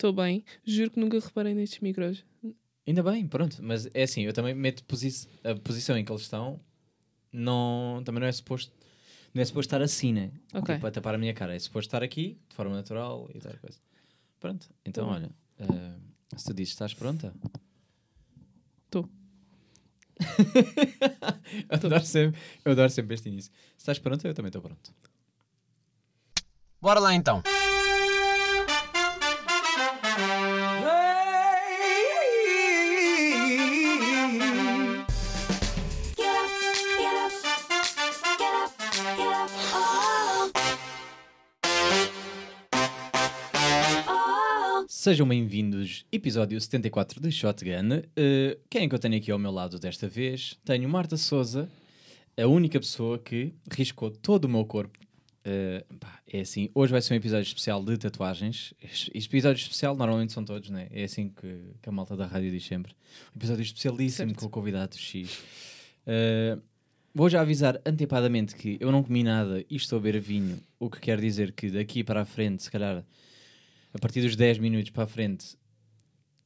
Estou bem. Juro que nunca reparei nestes micros. Ainda bem, pronto. Mas é assim, eu também meto posi a posição em que eles estão, não, também não é suposto. Não é suposto estar assim, né? Ok. Tipo, a tapar a minha cara. É suposto estar aqui, de forma natural e tal coisa. Pronto. Então, Tá olha. eh, se tu dizes estás pronta. Tô. eu, adoro sempre, eu adoro sempre este início. Se estás pronta, eu também estou pronto. Bora lá então. Sejam bem-vindos, episódio 74 de Shotgun. Uh, quem é que eu tenho aqui ao meu lado desta vez? Tenho Marta Souza, a única pessoa que riscou todo o meu corpo. Uh, pá, é assim, hoje vai ser um episódio especial de tatuagens. Este episódio especial normalmente são todos, né? É assim que, que a malta da rádio diz sempre. Um episódio especialíssimo Certo. com o convidado X. Uh, vou já avisar antecipadamente que eu não comi nada e estou a beber vinho, o que quer dizer que daqui para a frente, se calhar a partir dos 10 minutos para a frente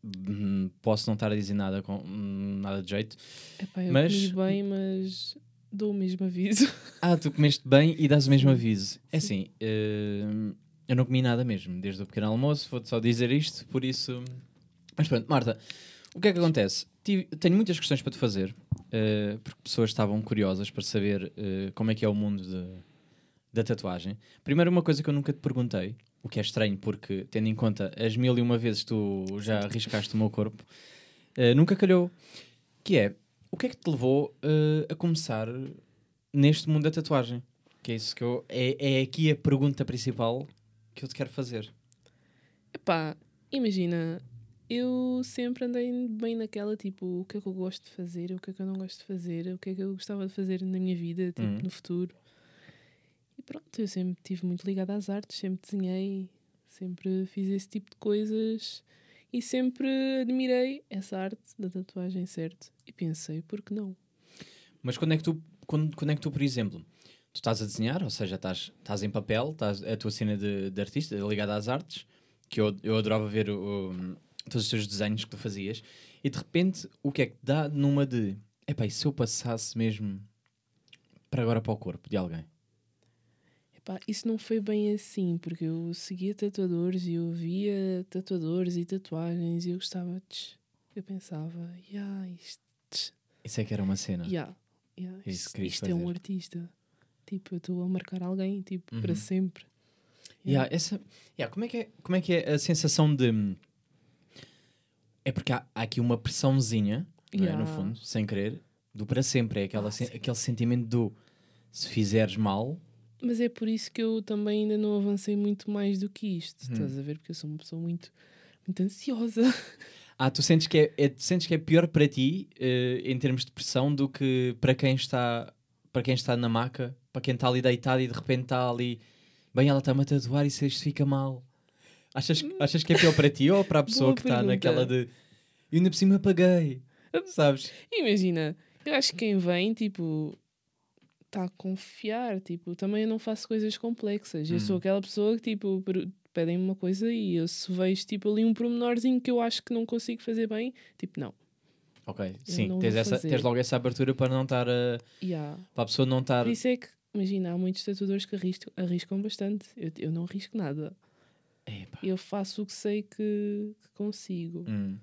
hum, posso não estar a dizer nada com hum, nada de jeito. Epá, eu Mas- comi bem, mas dou o mesmo aviso. Ah, tu comeste bem e dás o mesmo aviso. É assim, hum, eu não comi nada mesmo, desde o pequeno almoço, vou-te só dizer isto, por isso. Mas pronto, Marta, o que é que acontece? Tive- tenho muitas questões para te fazer, uh, porque pessoas estavam curiosas para saber uh, como é que é o mundo de- da tatuagem. Primeiro, uma coisa que eu nunca te perguntei, o que é estranho, porque tendo em conta as mil e uma vezes que tu já arriscaste o meu corpo, uh, nunca calhou. Que é, o que é que te levou uh, a começar neste mundo da tatuagem? Que é isso que eu. É, é aqui a pergunta principal que eu te quero fazer. Epá, imagina, eu sempre andei bem naquela, tipo, o que é que eu gosto de fazer, o que é que eu não gosto de fazer, o que é que eu gostava de fazer na minha vida, tipo, Uhum. no futuro. Pronto, eu sempre estive muito ligada às artes, sempre desenhei, sempre fiz esse tipo de coisas e sempre admirei essa arte da tatuagem, certo? E pensei, por que não? Mas quando é que tu, quando, quando é que tu por exemplo, tu estás a desenhar, ou seja, estás, estás em papel, estás a tua cena de, de artista ligada às artes, que eu, eu adorava ver o- todos os teus desenhos que tu fazias, e de repente o que é que dá numa de epá, e se eu passasse mesmo para agora para o corpo de alguém? Epá, isso não foi bem assim, porque eu seguia tatuadores e eu via tatuadores e tatuagens e eu gostava de. Eu pensava, yeah, isto, Isso é que era uma cena. yeah, yeah, É isso isto, que isto é um artista. Tipo, eu estou a marcar alguém, tipo, Uhum. para sempre. Yeah, essa, yeah, como, é que é, como é que é a sensação de. É porque há, há aqui uma pressãozinha, não é, no Yeah. fundo, sem querer, do para sempre. É aquela, Ah, sen- aquele sentimento do se fizeres mal. Mas é por isso que eu também ainda não avancei muito mais do que isto. Hum. Estás a ver? Porque eu sou uma pessoa muito, muito ansiosa. Ah, tu sentes que é, é- sentes que é pior para ti, eh, em termos de pressão, do que para quem está para quem está na maca, para quem está ali deitado e de repente está ali. Bem, ela está-me a tatuar e se isto fica mal. Achas, achas que é pior para ti ou para a pessoa Boa que está naquela de. E ainda por cima paguei. Sabes? Imagina, eu acho que quem vem, tipo, está a confiar. Tipo, também eu não faço coisas complexas. Eu Hum. sou aquela pessoa que, tipo, pedem-me uma coisa e eu se vejo, tipo, ali um pormenorzinho que eu acho que não consigo fazer bem, tipo, não. Ok, sim, não tens, essa, tens logo essa abertura para não estar a. Yeah. para a pessoa não estar. Por isso é que, imagina, há muitos tatuadores que arriscam, arriscam bastante. Eu, eu não arrisco nada. Epá. Eu faço o que sei que, que consigo. Hum.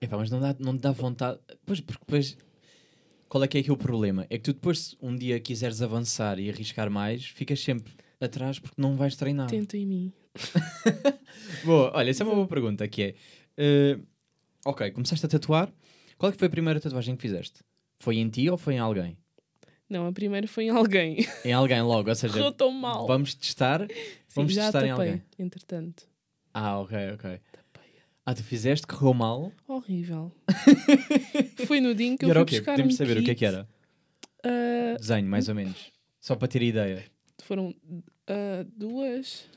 Epá, mas não, dá, não te dá vontade. Pois, porque depois. Qual é que é aqui o problema? É que tu depois, se um dia quiseres avançar e arriscar mais, ficas sempre atrás porque não vais treinar. Tenta em mim. Boa, olha, essa é uma boa pergunta que é. eh, ok, começaste a tatuar. Qual é que foi a primeira tatuagem que fizeste? Foi em ti ou foi em alguém? Não, a primeira foi em alguém. Em alguém logo, ou seja, Correu tão mal. vamos testar. Sim, vamos já testar em tapei, alguém. entretanto. Ah, ok, ok. Ah, tu fizeste, correu mal. Horrível. Foi no dia em que e eu era fui o quê? buscar Podemos um saber o que é que era? Ah, Desenho, mais ou menos. Só para ter ideia. foram ah, duas.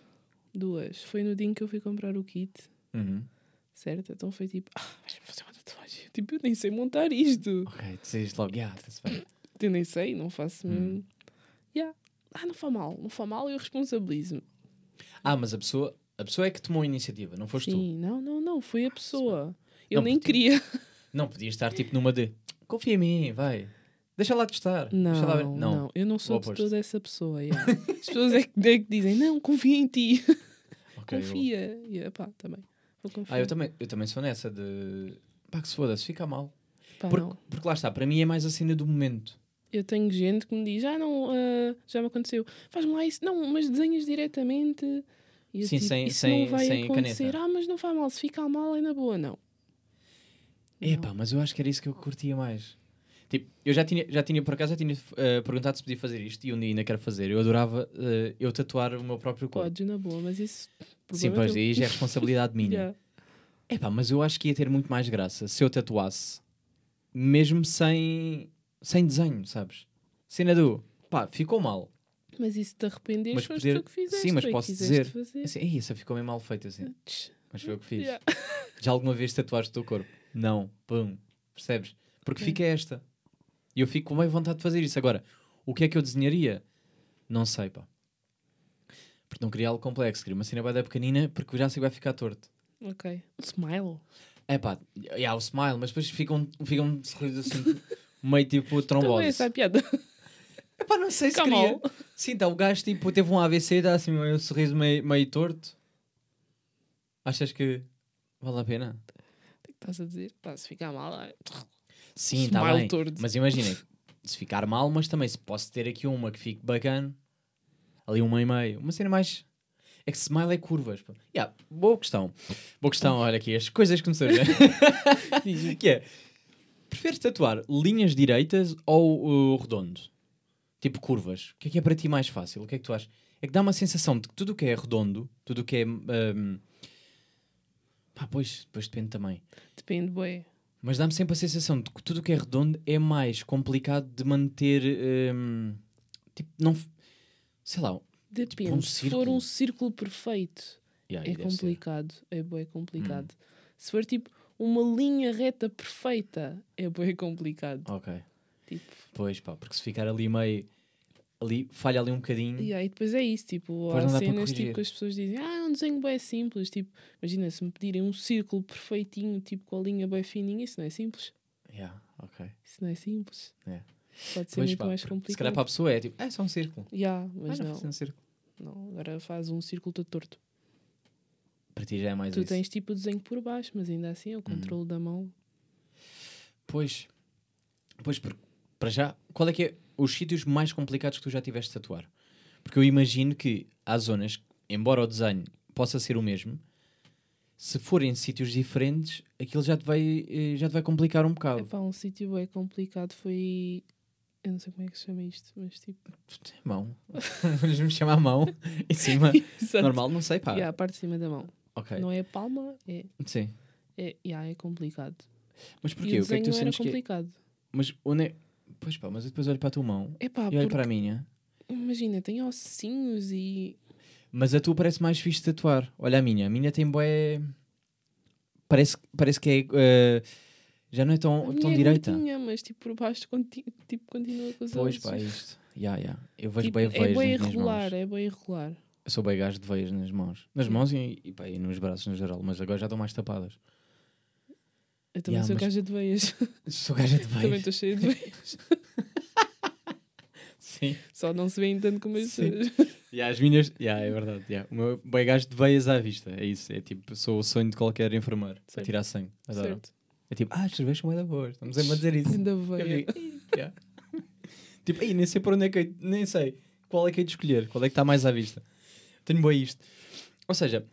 Duas. Foi no dia em que eu fui comprar o kit, Uhum. certo? Então foi tipo, ah, vais fazer uma tatuagem. Tipo, eu nem sei montar isto. Ok, tu dizes logo, yeah. Eu nem sei, não faço Hum. mesmo. Yeah. Ah, não foi mal, não foi mal, eu responsabilizo-me. Ah, mas a pessoa, a pessoa é que tomou a iniciativa, não foste tu. Sim, não, não, não, foi a pessoa. Eu Não, nem queria. Não podias estar tipo numa de confia em mim, vai. Deixa lá testar. Não, lá ver. não, eu não sou de toda essa pessoa. yeah. As pessoas é que, é que dizem, não, confia em ti, Ok, eu- confia. Eu, pá, também. Ah, eu também, eu também sou nessa de. Pá, que se foda-se, fica mal. Pá, Porque, não. porque lá está, para mim é mais a cena do momento. Eu tenho gente que me diz, ah, não, ah, já me aconteceu, faz-me lá isso. Não, mas desenhas diretamente. E eu, Sim, tipo, sem- isso sem- não vai sem acontecer. caneta. Ah, mas não faz mal, se ficar mal é na boa, não. Epá, mas eu acho que era isso que eu curtia mais. Tipo, eu já tinha, já tinha por acaso, já tinha eh, perguntado se podia fazer isto e um dia ainda quero fazer. Eu adorava eh, eu tatuar o meu próprio corpo. Podes, na boa, mas isso. Sim, problema pois aí já é responsabilidade minha. Yeah. Epá, mas eu acho que ia ter muito mais graça se eu tatuasse, mesmo sem, sem desenho, sabes? Cena do, pá, ficou mal. Mas isso te arrependes, Mas foste poder- tu que fizeste. sim, mas posso dizer, Fazer. Assim, "Ei, essa ficou bem mal feita, assim. Tch, Mas foi eu que fiz. yeah. Já alguma vez tatuaste o teu corpo? Não. Pum. Percebes? Porque Ok. fica esta. E eu fico com bem vontade de fazer isso. Agora, o que é que eu desenharia? Não sei, pá. Porque não queria algo complexo. Queria uma cena bem pequenina porque já sei que vai ficar torto. Ok. Um smile. É pá, há o smile, mas depois fica um, fica um sorriso assim, meio tipo trombose. essa é piada. É pá, não sei se Come queria. on. Sim, tá, o gajo tipo, teve um AVC, dá assim um sorriso meio, meio torto. Achas que vale a pena? O que estás a dizer? Pá, se ficar mal. ah, Sim, está Smile bem. torto. Mas imaginem, se ficar mal, mas também se posso ter aqui uma que fique bacana, ali uma e meio, uma cena mais. É que smile é curvas. Yeah, boa questão. Boa questão, olha aqui, as coisas que me surgem. diz-me. que é, preferes tatuar linhas direitas ou uh, redondo? Tipo curvas. O que é que é para ti mais fácil? O que é que tu achas? É que dá uma sensação de que tudo o que é redondo, tudo o que é. hum, Pá, pois, depois depende também. Depende, bué. Mas dá-me sempre a sensação de que tudo o que é redondo é mais complicado de manter. hum, tipo, não. Sei lá. Depende. um se for um círculo perfeito, yeah, é ser. Hum. complicado. É bué complicado. Se for tipo uma linha reta perfeita, é bué complicado. Ok. Tipo, Pois pá, porque se ficar ali meio. Ali, falha ali um bocadinho. e aí depois é isso. Tipo, há não cenas tipo, que as pessoas dizem, ah, é um desenho bem simples. Tipo, imagina se me pedirem um círculo perfeitinho, tipo com a linha bem fininha, isso não é simples. Yeah, ok. Isso não é simples. É. Pode ser Pois, muito pá, mais porque Se complicado. calhar para a pessoa é tipo, é só um círculo. Yeah, mas Ah, não, fazer um círculo. não. Agora faz um círculo todo torto. Para ti já é mais Tu isso. tens tipo o desenho por baixo, mas ainda assim é o controle da mão. Pois. Pois, porque, para já, qual é que é os sítios mais complicados que tu já tiveste de tatuar? Porque eu imagino que há zonas, embora o desenho possa ser o mesmo, se forem sítios diferentes, aquilo já te vai, eh, já te vai complicar um bocado. Epá, um sítio bem complicado foi. Eu não sei como é que se chama isto, mas tipo. Mão. Vamos me chamar mão em cima. Normal, não sei, pá. Yeah, a parte de cima da mão. Ok. Não é a palma, é, Sim. é, yeah, é complicado. Mas porquê? o O que é que tu sentes que é? complicado. Mas onde é... Pois pá, mas eu depois olho para a tua mão Epá, e olho porque, para a minha. imagina, tem ossinhos e. Mas a tua parece mais fixe de tatuar. Olha a minha. A minha tem bué... Parece, parece que é... eh, Já não é A tão, minha tão é direita. gordinha, mas tipo por baixo conti tipo, continua com os Pois pá, é isto. Ya, ya. Eu vejo Tipo, bem é veias bem nas minhas irregular, mãos. é bem irregular. Eu sou bem gajo de veias nas mãos. Nas mãos e, e, pá, e nos braços no geral. Mas agora já estão mais tapadas. Eu também Yeah, sou mas- gaja de veias. Sou gaja de também veias. estou cheia de veias. Sim. Só não se veem tanto como as Sim. pessoas. E as minhas, yeah, é verdade. yeah. O meu bem gajo de veias à vista. É isso. É tipo, sou o sonho de qualquer enfermeiro. Certo. tirar sangue. Adoro. certo. É tipo, ah, estas veias são da boas. Estamos a dizer isso. Ainda Eu veia. digo, "Ih, yeah." tipo, aí nem sei por onde é que hei- nem sei qual é que é de escolher, qual é que está mais à vista. Tenho bem isto. Ou seja,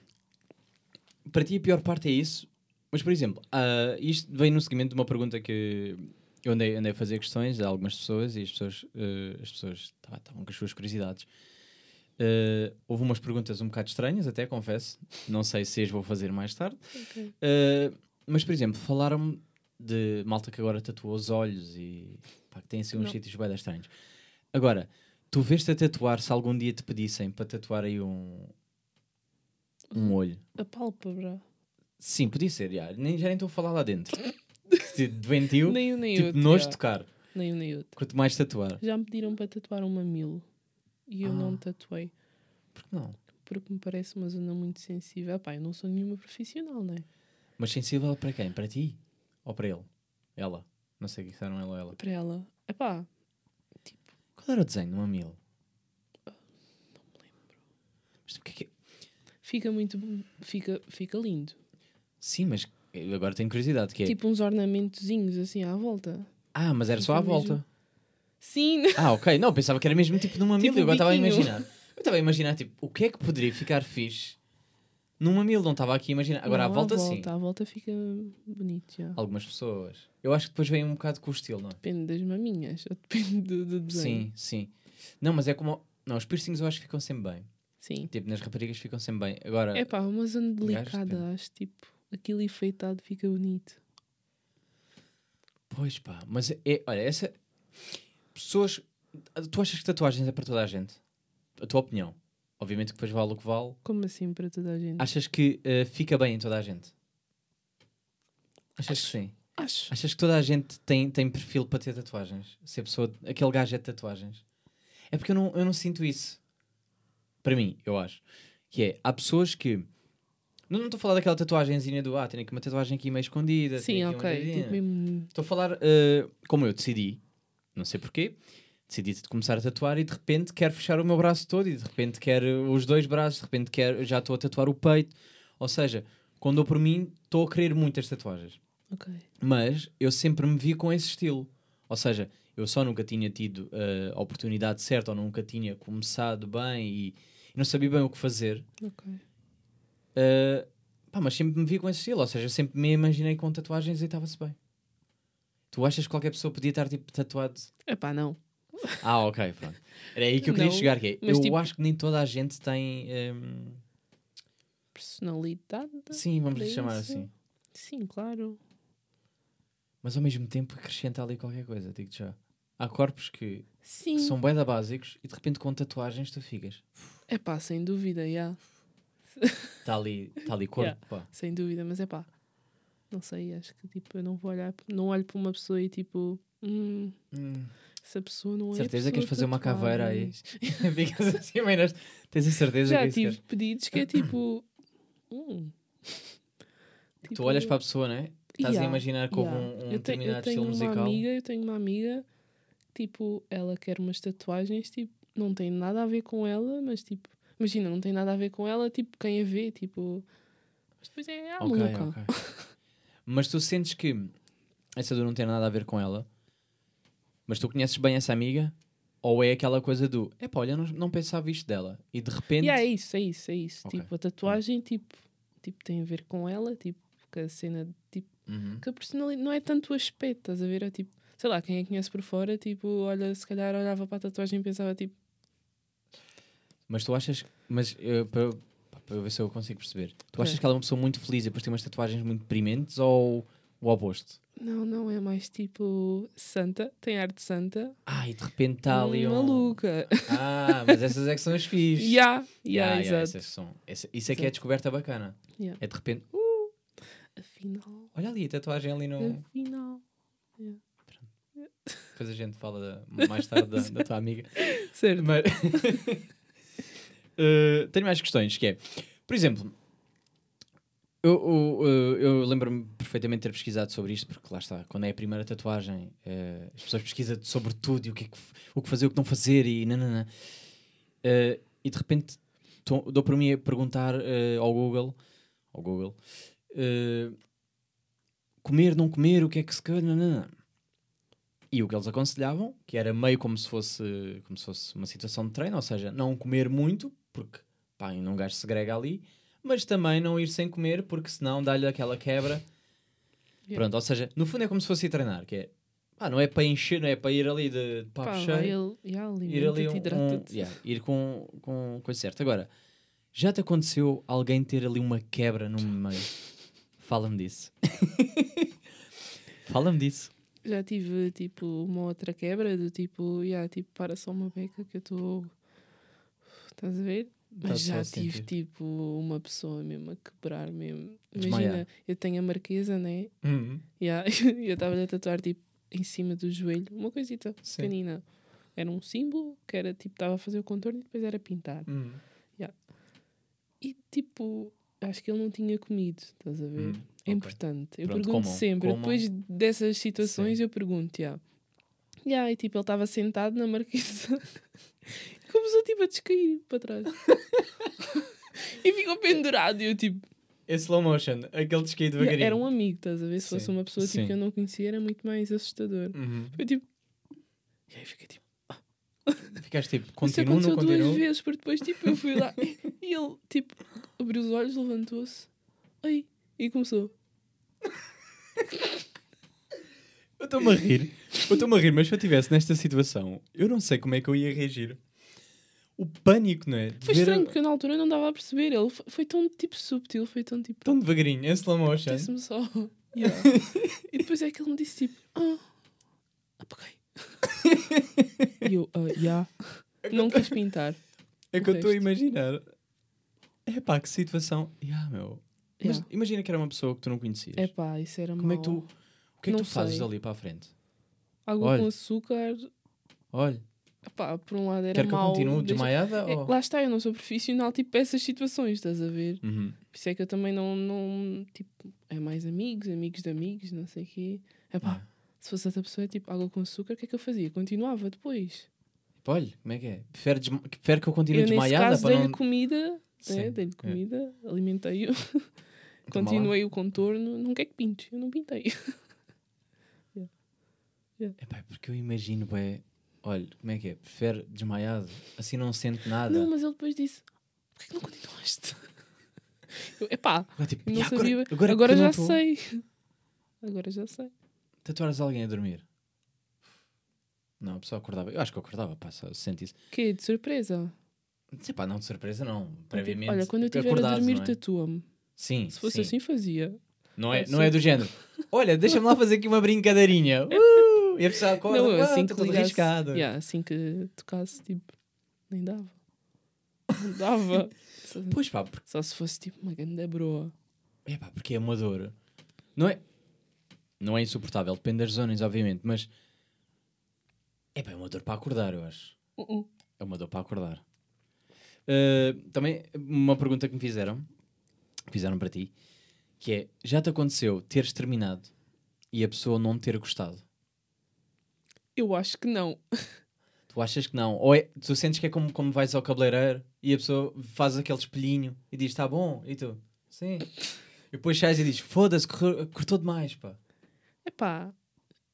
para ti a pior parte é isso, mas por exemplo, ah, isto vem no seguimento de uma pergunta que eu andei, andei a fazer questões a algumas pessoas e as pessoas, eh, as pessoas tá- estavam com as suas curiosidades. Eh, houve umas perguntas um bocado estranhas, até confesso. Não sei se as vou fazer mais tarde. Ok. Uh, mas, por exemplo, falaram-me de malta que agora tatua os olhos e pá, que tem assim uns Não. sítios bem estranhos. Agora, tu vês-te a tatuar se algum dia te pedissem para tatuar aí um, um olho? A pálpebra. Sim, podia ser, já. Nem, já nem estou a falar lá dentro. Que Doentio, Nem um nem tipo, outro. nojo já. tocar. Nem um nem outro. Quanto mais tatuar. Já me pediram para tatuar um mamilo. E eu Ah. não tatuei. Por que não? porque me parece uma zona muito sensível. Pá, eu não sou nenhuma profissional, não é? Mas sensível para quem? Para ti? Ou para ele? Ela? Não sei o que disseram ela ou ela. Para ela. Epá, Qual era o desenho do mamilo? Não me lembro. Mas o que é que é? fica muito. Fica, fica lindo. Sim, mas eu agora tenho curiosidade. Que é... Tipo uns ornamentozinhos assim à volta. Ah, mas era só à fica mesmo- volta. Sim, Ah, ok. Não, pensava que era mesmo tipo num mamilo. Tipo eu agora estava a imaginar. Eu estava a imaginar, tipo, o que é que poderia ficar fixe num mamilo? Não estava aqui a imaginar. Agora, à Não, volta, sim. volta, À volta fica bonito, já. Algumas pessoas. Eu acho que depois vem um bocado com o estilo, não é? Depende das maminhas, ou depende do, do desenho. Sim, sim. Não, mas é como. Não, os piercings eu acho que ficam sempre bem. Sim. Tipo, nas raparigas ficam sempre bem. Agora, É pá, uma zona delicada, acho. Tipo, aquilo enfeitado fica bonito. pois pá, mas é. Olha, essa. Pessoas. Tu achas que tatuagens é para toda a gente? A tua opinião. Obviamente que depois vale o que vale. Como assim para toda a gente? Achas que eh, fica bem em toda a gente? Achas que sim? Acho. Achas que toda a gente tem, tem perfil para ter tatuagens? Se a pessoa, aquele gajo é de tatuagens? É porque eu não, eu não sinto isso. Para mim, eu acho. Que é, há pessoas que. Não estou a falar daquela tatuagenzinha do ah, tenho aqui uma tatuagem aqui meio escondida. Sim, ok. coisinha." Tipo. Estou a falar eh, como eu decidi, não sei porquê, decidi de começar a tatuar e de repente quero fechar o meu braço todo e de repente quero os dois braços, de repente quero, já estou a tatuar o peito. Ou seja, quando eu por mim estou a querer muitas tatuagens. Ok. Mas eu sempre me vi com esse estilo. Ou seja, eu só nunca tinha tido eh, a oportunidade certa ou nunca tinha começado bem e, e não sabia bem o que fazer. Ok. Uh, pá, mas sempre me vi com esse estilo, ou seja, sempre me imaginei com tatuagens e estava-se bem. Tu achas que qualquer pessoa podia estar tipo tatuado? É pá, não. Ah, ok, pronto. Era aí que eu queria Não, chegar, que é, eu tipo- acho que nem toda a gente tem. um, Personalidade? sim, vamos lhe chamar assim. Sim, claro. Mas ao mesmo tempo acrescenta ali qualquer coisa, digo já. Há corpos que, Sim. que são bué básicos e de repente com tatuagens tu ficas. É pá, sem dúvida, já. Está ali, tá ali corpo, Yeah. pá. Sem dúvida, mas é pá. Não sei, acho que tipo, eu não vou olhar, não olho para uma pessoa e tipo, hum, Hum. essa pessoa não é. Certeza que queres fazer uma caveira aí? Ficas assim, mas tens a certeza Já que é isso tive queres? pedidos que é tipo. hum, Tu tipo, olhas para a pessoa, não é? Estás a yeah, imaginar que houve yeah. um, um eu tenho, determinado eu tenho estilo uma musical. amiga, eu tenho uma amiga, tipo, ela quer umas tatuagens, tipo, não tem nada a ver com ela, mas tipo, imagina, não tem nada a ver com ela, tipo, quem a vê, tipo. Mas depois é a Ok, maluca. ok. Mas tu sentes que essa dor não tem nada a ver com ela, mas tu conheces bem essa amiga? Ou é aquela coisa do, epá, olha, não, não pensava isto dela. E de repente. E é isso, é isso, é isso. Ok. Tipo, a tatuagem, tipo, tipo, tem a ver com ela, tipo, que a cena, tipo, Uhum. que a personalidade não é tanto o aspecto, estás a ver? É tipo, sei lá, quem a conhece por fora, tipo, olha, se calhar olhava para a tatuagem e pensava, tipo, Mas tu achas. Mas eh, para, para ver se eu consigo perceber. Tu achas Ok. que ela é uma pessoa muito feliz e depois tem umas tatuagens muito deprimentes ou o oposto? não, não, é mais tipo santa, tem arte santa, Ah, e de repente está ali um. maluca. Ah, mas essas é que são as fixe. Yeah, ya, yeah, exato. essas são, essa- isso é que é a descoberta bacana. Yeah. É de repente, Afinal, olha ali, a tatuagem ali no. afinal. Depois a gente fala da- mais tarde da, da tua amiga. Certo. Mas Uh, tenho mais questões, que é, por exemplo, eu, eu, uh, eu lembro-me perfeitamente ter pesquisado sobre isto, porque lá está, quando é a primeira tatuagem, uh, as pessoas pesquisam sobre tudo e o que, é que, o que fazer, o que não fazer e nanana. Uh, e de repente tô- dou para mim a perguntar uh, ao Google, ao Google, uh, comer, não comer, o que é que se quer, nanana. E o que eles aconselhavam, que era meio como se fosse, como se fosse uma situação de treino, ou seja, não comer muito, porque pá, ainda um gajo segrega ali, mas também não ir sem comer, porque senão dá-lhe aquela quebra. Yeah. Pronto, ou seja, no fundo é como se fosse ir treinar, que é, pá, não é para encher, não é para ir ali de papo Pá, cheio ele, ir ali um, alimenta-te, um- hidrata-te. yeah, ir com, com coisa certa. Agora, já te aconteceu alguém ter ali uma quebra no meio? Fala-me disso. Fala-me disso. Já tive tipo uma outra quebra do tipo, yeah, tipo, para só uma beca que eu estou. Estás a ver? Tá Mas só já tive sentir. tipo uma pessoa mesmo a quebrar mesmo. Desmaiar. Imagina, eu tenho a marquesa, né? Uhum. Yeah, eu estava a tatuar tipo em cima do joelho, uma coisita Sim. pequenina. Era um símbolo que era tipo, estava a fazer o contorno e depois era pintar. Uhum. E tipo, acho que ele não tinha comido, estás a ver? Hum, é ok. importante. Eu Pronto, pergunto comam, sempre, comam. depois dessas situações, eu pergunto, já. Yeah, e tipo, ele estava sentado na marquesa começou tipo a descair para trás. e ficou pendurado. E eu tipo, É slow motion, aquele descaí yeah, devagarinho. era um amigo, estás a ver? Se fosse uma pessoa tipo, que eu não conhecia, era muito mais assustador. Uhum. Foi tipo. E aí fiquei tipo. Ficaste tipo, Isso continuo, não duas vezes, porque depois tipo, eu fui lá e ele tipo abriu os olhos, levantou-se. Ai, e começou. Eu estou-me a rir. Eu estou-me a rir, mas se eu estivesse nesta situação, eu não sei como é que eu ia reagir. O pânico, não é? De Foi estranho, porque eu na altura não dava a perceber. Ele foi, tão tipo subtil, foi tão tipo. tão devagarinho, em slow motion. Disse-me só. Yeah. e depois é que ele me disse tipo. Ah, apaguei. e eu, ah, yeah. Não quis pintar. É que eu estou a imaginar. É pá, que situação. Yeah, meu. Mas Yeah. imagina que era uma pessoa que tu não conhecias. É pá, isso era Como é que tu. Que é que tu fazes sei. dali para a frente? Água Olha. com açúcar. Olha, Pá, por um lado era quer que eu continue deixa- desmaiada? É, ou... lá está, eu não sou profissional tipo para essas situações, estás a ver? Uhum. Por isso é que eu também não, não tipo, é mais amigos, amigos de amigos, não sei o quê. É pá, Yeah. se fosse outra pessoa, tipo, água com açúcar, o que é que eu fazia? Continuava depois. Olha, como é que é? Prefere, desma... Prefere que eu continue eu, nesse desmaiada caso, para dei-lhe não. comida, né? dei-lhe é. comida, alimentei-o, Toma lá. continuei o contorno. Não quer que pintes, eu não pintei. Epá, porque eu imagino, é. Olha, como é que é? Prefere desmaiado? Assim não sente nada. Não, mas ele depois disse: porquê que não continuaste? Eu, epá, Agora, tipo, não "E agora, sabia. agora, Agora, já tô- sei. Agora já sei. Tatuares alguém a dormir? Não, a pessoa acordava. Eu acho que eu acordava, pá, só sente isso. Que de surpresa? Sei pá, não de surpresa, não. Tipo, Previamente. Olha, quando eu estiver a dormir, é? tatua-me. Sim. Se fosse sim. assim, fazia. Não é, não é do género. Olha, deixa-me lá fazer aqui uma brincadeirinha. Uh! E a pessoa acorda. não, "Ah, assim que ligasse, arriscado. yeah, assim que tocasse, tipo, nem dava. Não dava. Só, Pois pá, porque, só se fosse tipo uma grande broa. é pá, porque é amador. Não é, não é insuportável, depende das zonas, obviamente, mas é pá, é uma dor para acordar, eu acho. Uh-uh. É uma dor para acordar. Uh, também, uma pergunta que me fizeram, fizeram para ti, que é, já te aconteceu teres terminado e a pessoa não ter gostado? Eu acho que não. Tu achas que não? Ou é, tu sentes que é como, como vais ao cabeleireiro e a pessoa faz aquele espelhinho e diz, está bom, e tu? Sim. E depois sais e dizes, foda-se, cortou demais, pá. Epá,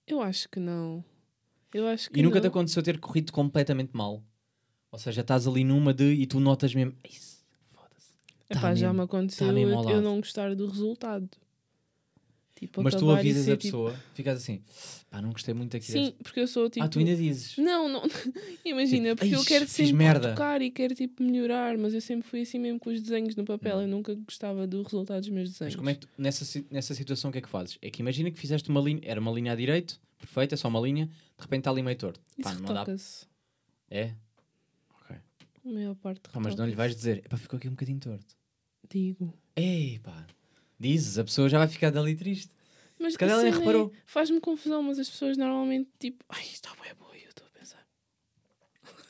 eu acho que não. Eu acho que E nunca não. te aconteceu ter corrido completamente mal? Ou seja, estás ali numa de e tu notas mesmo, "Isso, foda-se. Epá, Tá já mesmo- me aconteceu mesmo eu, eu não gostar do resultado. Tipo, Mas tu avisas a tipo, pessoa, ficas assim, pá, não gostei muito aqui Sim, porque eu sou tipo. Ah, tu ainda dizes. Não, não. Imagina, Tipo, porque eu "Eish, quero sempre merda." tocar e quero tipo melhorar, mas eu sempre fui assim mesmo com os desenhos no papel. Hum. Eu nunca gostava do resultado dos meus Mas desenhos. como é que tu- nessa, nessa situação o que é que fazes? É que imagina que fizeste uma linha, era uma linha à direito, perfeita, só uma linha, de repente está ali meio torto. Isso Pá, não dá. É? Ok. A maior parte Pá, mas não lhe vais dizer, pá, ficou aqui um bocadinho torto. Digo. Ei, pá. Dizes, a pessoa já vai ficar dali triste. Mas a ela nem é- reparou. Faz-me confusão, mas as pessoas normalmente tipo, ai, está bem boa, e eu estou a pensar.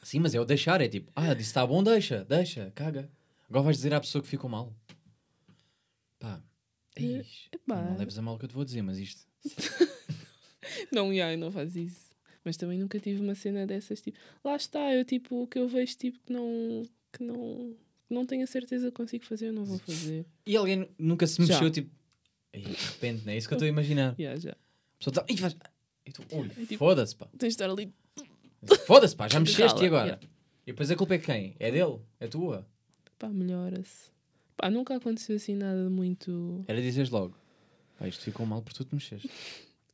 Sim, mas é o deixar, é tipo, ah, disse está bom, deixa, deixa, caga. Agora vais dizer à pessoa que ficou mal. Pá. Epá. não leves a mal o que eu te vou dizer, mas isto. Não, já, eu não faz isso. Mas também nunca tive uma cena dessas, tipo, lá está, eu tipo, o que eu vejo, tipo, que não, que não, que não tenho a certeza que consigo fazer, eu não vou fazer. E alguém nunca se Já. mexeu, tipo, Ei, de repente, não é isso que eu estou a imaginar. Já, já. A pessoa está, "Ih, faz. E tu, ui, É tipo- foda-se, pá. Tens de estar ali. Foda-se, pá, já mexeste e agora? yeah. E depois a culpa é quem? É dele? É tua? Pá, melhora-se. Pá, nunca aconteceu assim nada muito. Era dizeres logo. Pá, isto ficou mal por tu te mexeste.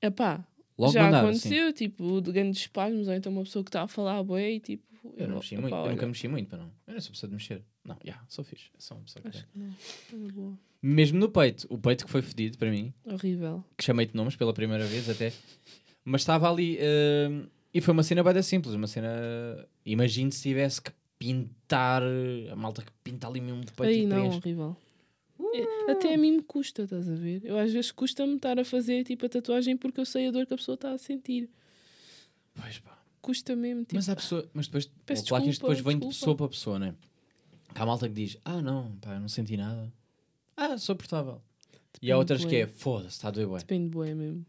É pá, Logo já aconteceu, tipo, de grandes espasmos, ou então uma pessoa que está a falar bué e tipo. Eu não mexi epá, muito, eu olha, nunca mexi muito, para não. Eu não sou pessoa de mexer. Não, já, sou fixe. Só uma pessoa que Acho que não. Boa. Mesmo no peito, o peito que foi fedido para mim, Horrível. que chamei-te nomes pela primeira vez até, mas estava ali hum, e foi uma cena bem simples, uma cena. Imagino se tivesse que pintar a malta que pinta ali mesmo de peito Aí e não, preenche. horrível. É, Até a mim me custa, estás a ver? Eu às vezes custa-me estar a fazer tipo a tatuagem porque eu sei a dor que a pessoa está a sentir. Pois pá. Custa mesmo, tipo. Mas há pessoa, mas depois, Peço claro que isto depois desculpa, vem de desculpa. pessoa para pessoa, não é? Que há malta que diz, ah não, pá, eu não senti nada. Ah, sou portável. E há outras que é, foda-se, está a doer bué. Depende bué mesmo.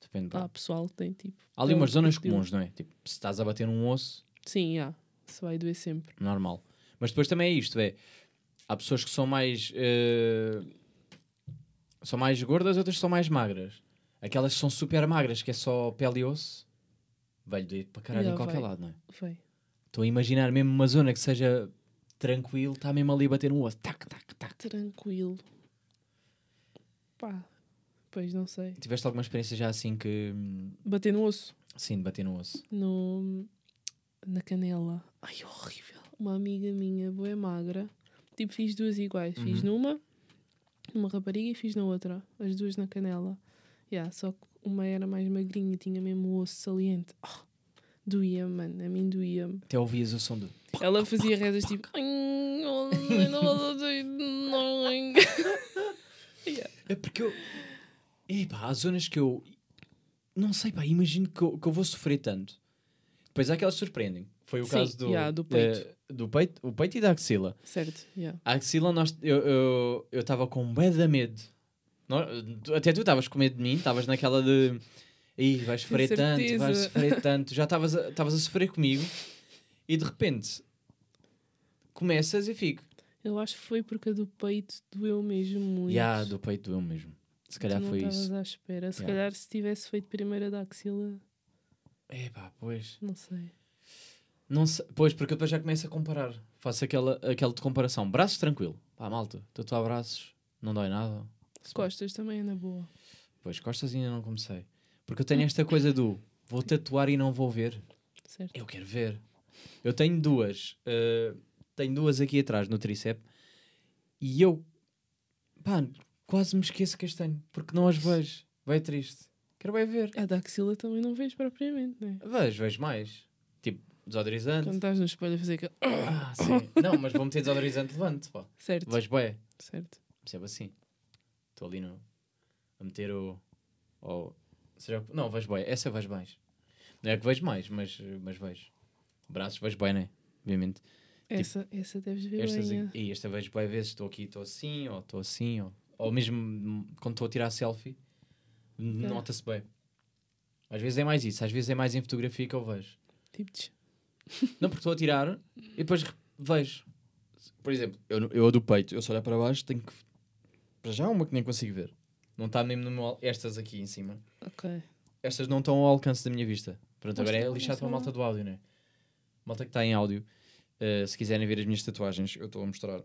Depende bué. Há pessoal que tem tipo. Há ali umas um zonas comuns, não é? Tipo, se estás a bater num osso, Sim, há. Se vai doer sempre. normal. Mas depois também é isto, é... Há pessoas que são mais... eh, são mais gordas, outras são mais magras. Aquelas que são super magras, que é só pele e osso, vai doer para caralho Já em qualquer vai. lado, não é? Vai. Estou a imaginar mesmo uma zona que seja tranquilo, está mesmo ali a bater no osso. Tac, tac, tac. Tranquilo. Pá. Pois não sei. Tiveste alguma experiência já assim que... hum, Bater no osso. Sim, de bater no osso. No, na canela. Ai, horrível. Uma amiga minha, boa magra. Tipo, fiz duas iguais. Fiz Uhum. numa, numa rapariga e fiz na outra. As duas na canela. Yeah, só que uma era mais magrinha, tinha mesmo o osso saliente. Oh, doía, mano. A mim doía-me. Até ouvias o som do... Ela fazia rezas tipo. Yeah. É porque eu. E pá, há zonas que eu. Não sei, pá, imagino que eu, que eu vou sofrer tanto. Depois há aquelas que surpreendem. Foi o Sim, caso do. yeah, do peito. eh, do peito. O peito e da axila. Certo, yeah. A axila, nós, eu estava com um de medo. Até tu estavas com medo de mim, estavas naquela de. Ih, vais sofrer tanto, vais certeza." sofrer tanto. Já estavas a, estavas a sofrer comigo e de repente começas e fico. Eu acho que foi porque a do peito doeu mesmo muito. Ya, do peito doeu mesmo. Se calhar tu não foi isso. à espera. Se Yeah. calhar se tivesse feito primeiro a da axila, É pá, pois. não sei. Não sei, pois, porque depois já começo a comparar. Faço aquela, aquela de comparação. Braços tranquilo. Pá, malta, tatuar braços, não dói nada. Costas também é na boa. Pois, costas ainda não comecei. Porque eu tenho esta coisa do vou tatuar e não vou ver. Certo? Eu quero ver. Eu tenho duas. eh, tenho duas aqui atrás no tríceps. E eu, pá, quase me esqueço que as tenho. Porque não as vejo. Vai triste. Quero bem ver. A da axila também não vês propriamente, né? Vejo, vejo mais. Tipo, desodorizante. Quando estás no espelho a fazer aquilo. Ah, sim. não, mas vou meter desodorizante levante, pá. Certo, Vejo bem. certo. Percebe assim. Estou ali no, a meter o. o seja, não, vejo bem. Essa eu vejo mais. Não é que vejo mais, mas, mas vejo. Braços vejo bem, né? Obviamente. Essa, essa deves ver Estas, bem. é. e esta vejo bem vezes. Estou aqui, estou assim, ou estou assim, ou, ou mesmo quando estou a tirar selfie, nota-se bem. Às vezes é mais isso, às vezes é mais em fotografia que eu vejo. Tipo, tch, Não, porque estou a tirar e depois vejo. Por exemplo, eu, eu a do peito, eu se olhar para baixo, tenho que. Para já, uma que nem consigo ver. Não está mesmo no meu. Estas aqui em cima. ok. Estas não estão ao alcance da minha vista. Pronto, agora é lixado para a malta do áudio, né? Malta que está em áudio. eh, se quiserem ver as minhas tatuagens, eu estou a mostrar.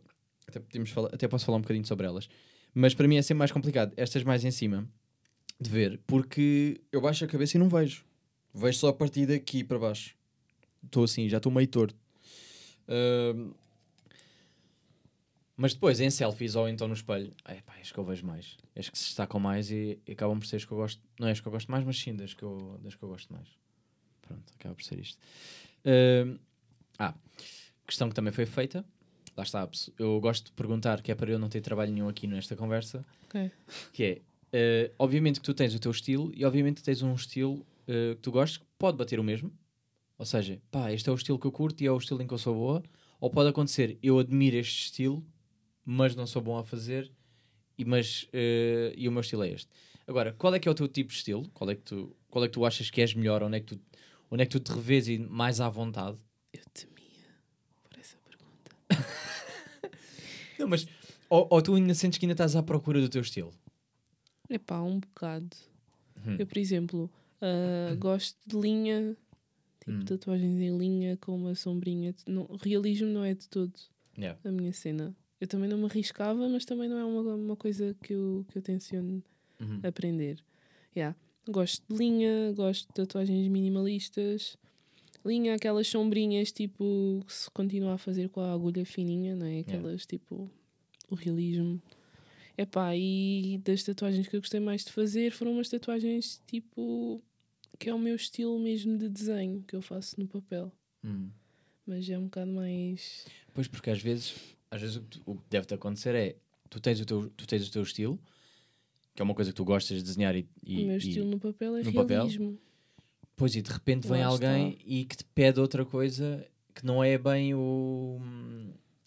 Até, podemos falar, até posso falar um bocadinho sobre elas. Mas para mim é sempre mais complicado. Estas mais em cima de ver, porque eu baixo a cabeça e não vejo. Vejo só a partir daqui para baixo. Estou assim, já estou meio torto. Ahm, mas depois, em selfies ou então no espelho, é pá, acho que eu vejo mais. Acho que se destacam mais e, e acabam por ser as que eu gosto. Não é as que eu gosto mais, mas sim das que eu, das que eu gosto mais. Pronto, acaba por ser isto. Ahm, ah, questão que também foi feita. Lá está, eu gosto de perguntar, que é para eu não ter trabalho nenhum aqui nesta conversa, Ok. que é, eh, obviamente que tu tens o teu estilo e obviamente tens um estilo eh, que tu gostes que pode bater o mesmo. Ou seja, pá, este é o estilo que eu curto e é o estilo em que eu sou boa. Ou pode acontecer, eu admiro este estilo, mas não sou bom a fazer, e, mas, eh, e o meu estilo é este. Agora, qual é que é o teu tipo de estilo? Qual é que tu, qual é que tu achas que és melhor? Onde é que tu, onde é que tu te revês e mais à vontade? Eu temia por essa pergunta. Não, mas ou, ou tu ainda sentes que ainda estás à procura do teu estilo? Epá, um bocado. Hum. Eu, por exemplo, ah, gosto de linha, tipo Hum. tatuagens em linha com uma sombrinha. Não, realismo não é de todo Yeah. a minha cena. Eu também não me arriscava, mas também não é uma, uma coisa que eu, que eu tenciono Uhum. aprender. Yeah. Gosto de linha, gosto de tatuagens minimalistas. Linha, aquelas sombrinhas tipo que se continua a fazer com a agulha fininha, não é? Aquelas tipo o realismo. Epá, e das tatuagens que eu gostei mais de fazer foram umas tatuagens tipo que é o meu estilo mesmo de desenho que eu faço no papel. Hum. Mas é um bocado mais. Pois, porque às vezes, às vezes o que, o que deve-te acontecer é tu tens, o teu, tu tens o teu estilo, que é uma coisa que tu gostas de desenhar e, e, o meu e- estilo no papel é no papel? realismo. pois, e de repente vem Lá alguém e que te pede outra coisa que não é bem o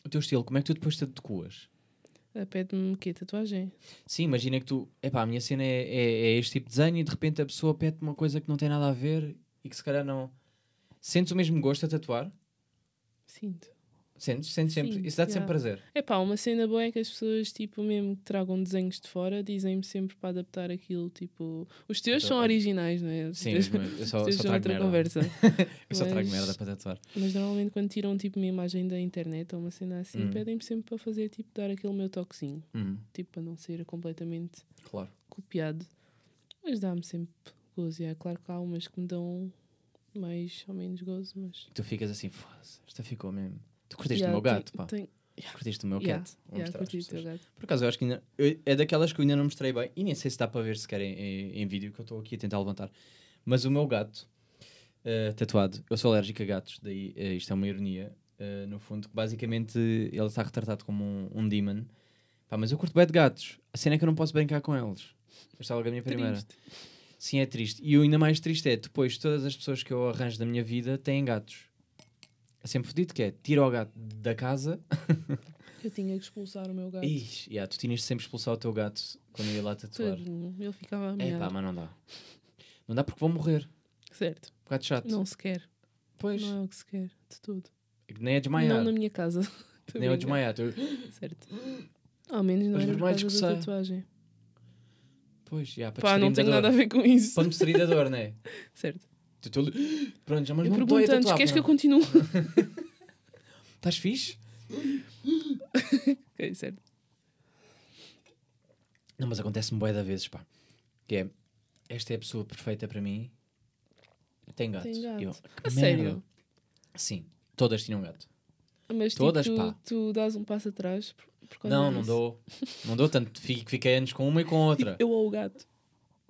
o teu estilo, como é que tu depois te adequas? Pede-me o quê? Tatuagem? Sim, imagina que tu, epá, a minha cena é, é, é este tipo de desenho e de repente a pessoa pede uma coisa que não tem nada a ver e que se calhar não. Sentes o mesmo gosto a tatuar? Sinto. Sentes? Sentes sempre? Sim, Isso dá-te yeah. sempre prazer. É pá, uma cena boa é que as pessoas, tipo, mesmo que tragam desenhos de fora, dizem-me sempre para adaptar aquilo, tipo... Os teus são Então, originais, não é? Os Sim, teus, mas eu só, teus só são trago outra merda. conversa. Eu só trago Mas- merda para tatuar. Mas normalmente quando tiram, tipo, uma imagem da internet ou uma cena assim, Hum. pedem-me sempre para fazer, tipo, dar aquele meu toquezinho. Hum, Tipo, para não ser completamente claro. copiado. Mas dá-me sempre gozo. E é claro que há umas que me dão mais ou menos gozo, mas... Tu ficas assim, foda-se, esta ficou mesmo. Tu curtiste Yeah, o meu gato, tem- pá. tem- Curtiste o meu yeah, cat. Yeah, gato. Por acaso, eu acho que ainda. eu- é daquelas que eu ainda não mostrei bem. E nem sei se dá para ver sequer em, em, em vídeo, que eu estou aqui a tentar levantar. Mas o meu gato, eh, tatuado, eu sou alérgico a gatos, daí eh, isto é uma ironia. eh, no fundo, que basicamente ele está retratado como um, um demon. Pá, mas eu curto bem de gatos. A cena é que eu não posso brincar com eles. Esta é logo a minha primeira. Triste. Sim, é triste. E o ainda mais triste é depois todas as pessoas que eu arranjo da minha vida têm gatos. É sempre fodido que é tira o gato da casa Eu tinha que expulsar o meu gato. Ixi, yeah, tu tinhas de sempre expulsar o teu gato quando ia lá tatuar. Ele ficava a É pá, mas não dá. Não dá porque vão morrer. Certo. Um bocado chato. Não se quer. Pois, Não é o que se quer. De tudo. nem é desmaiar. Não na minha casa. Nem é a desmaiar. Tu... Certo. Ao menos não Mas era por por mais causa que da tatuagem. Pois, yeah, para Pá, não tem da nada a ver com isso. Para me distrair da dor, não é? Certo. Tu- tu- Pronto, já mas eu não estou a pergunto antes, tatuar. queres que eu continue? Estás fixe? ok, certo. Não, mas acontece-me bué da vezes, pá. Que é, esta é a pessoa perfeita para mim. Tem gato. Tem gato. Eu, A merda. sério? Sim, todas tinham gato. Mas Todas, tipo, pá. tu, tu dás um passo atrás por, por Não, não dou. Não dou tanto. Fiquei anos com uma e com outra. Eu ou o gato.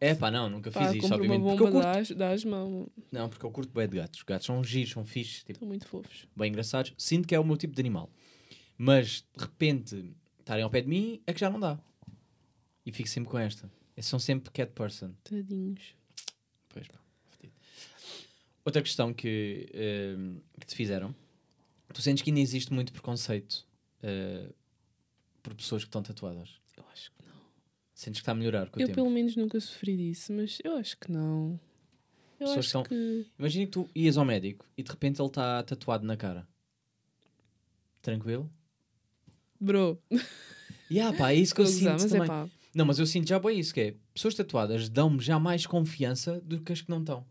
É pá, não, nunca Pá, fiz isto, compra uma obviamente. Porque eu bomba, curto. dás, dás mão. Não, porque eu curto bem de gatos. Gatos são giros, são fixes, tipo, Estão muito fofos. bem engraçados. Sinto que é o meu tipo de animal. Mas, de repente, estarem ao pé de mim é que já não dá. E fico sempre com esta. São sempre cat person. Tadinhos. Pois pá, fodido. Outra questão que, ehm, que te fizeram. Tu sentes que ainda existe muito preconceito eh, por pessoas que estão tatuadas? Eu acho que. Sentes que está a melhorar com o Eu tempo? pelo menos nunca sofri disso, mas eu acho que não. Eu Pessoas acho são- que. Imagina que tu ias ao médico e de repente ele está tatuado na cara. Tranquilo? Bro, E ah, pá, é isso que eu gozar, sinto mas é também. pá. Não, mas eu sinto já bem isso, que é pessoas tatuadas dão-me já mais confiança do que as que não estão.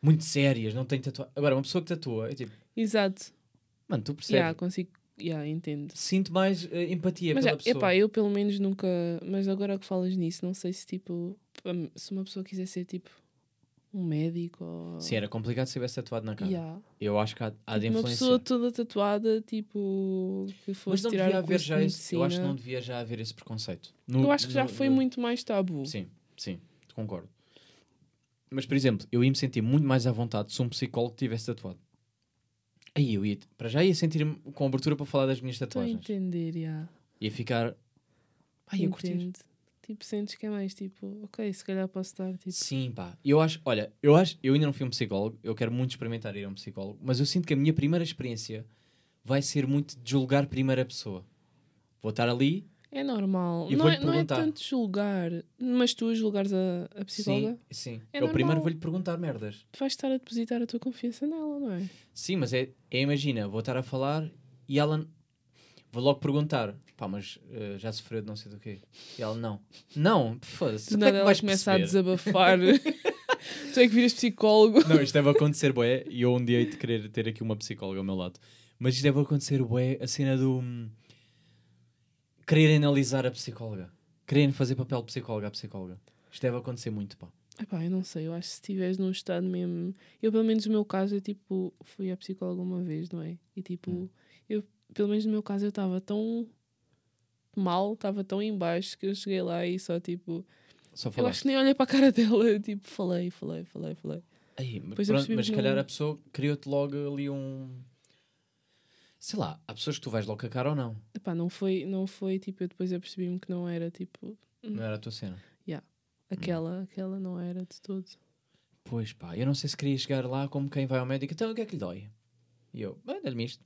Muito sérias, não têm tatuagem. Agora, uma pessoa que tatua, é tipo, Exato. mano, tu percebes? Yeah, consigo. Yeah, entendo. Sinto mais eh, empatia mas pela é, pessoa. epá, eu pelo menos nunca. Mas agora que falas nisso, não sei se tipo. Se uma pessoa quiser ser tipo um médico ou. Sim, era complicado se tivesse tatuado na cara. Yeah. Eu acho que há, há de Tipo, uma influência. pessoa toda tatuada, tipo, que Mas fosse não tirar devia haver já de esse, eu acho que não devia já haver esse preconceito. No- Eu acho que já no- foi no- muito mais tabu. Sim, sim, concordo. Mas, por exemplo, eu ia me sentir muito mais à vontade se um psicólogo tivesse tatuado. Aí eu ia, para já ia sentir-me com abertura para falar das minhas Estou a tatuagens. entender, já. Ia ficar. Ai, ia curtir. Tipo, sentes que é mais tipo, ok, se calhar posso estar tipo. Sim, pá. Eu acho, olha, eu acho, eu ainda não fui um psicólogo, eu quero muito experimentar ir a um psicólogo, mas eu sinto que a minha primeira experiência vai ser muito de julgar primeira pessoa. Vou estar ali É normal. E Não é, não é tanto julgar, mas tu julgares a, a psicóloga, Sim, sim. É eu normal. primeiro vou-lhe perguntar merdas. tu vais estar a depositar a tua confiança nela, não é? Sim, mas é, é imagina, vou estar a falar e ela vou logo perguntar, pá, mas eh, já sofreu de não sei do quê. E ela não. Não, foda-se. Do como é nada ela vais começa a desabafar. tu é que viras psicólogo. Não, isto deve acontecer, bué, e eu um dia hei de querer ter aqui uma psicóloga ao meu lado. Mas isto deve acontecer, bué, a cena do... hum, querer analisar a psicóloga. Quererem fazer papel de psicóloga à psicóloga. Isto deve acontecer muito, pá. Epá, eu não sei, eu acho que se estiveres num estado mesmo. Eu, pelo menos no meu caso, eu tipo, fui à psicóloga uma vez, não é? E tipo, Hum. eu, pelo menos no meu caso, eu estava tão mal, estava tão em baixo que eu cheguei lá e só tipo. Só Eu acho que nem olhei para a cara dela, eu tipo, falei, falei, falei, falei. Aí, mas pronto, mas se calhar a pessoa criou-te logo ali um... Sei lá, há pessoas que tu vais logo cara ou não. Epá, não foi, não foi tipo, eu depois eu percebi-me que não era tipo, Não era a tua cena. aquela, aquela não era de todo. Pois pá, eu não sei se queria chegar lá como quem vai ao médico. Então o que é que lhe dói? E eu, ah, dá-lhe isto.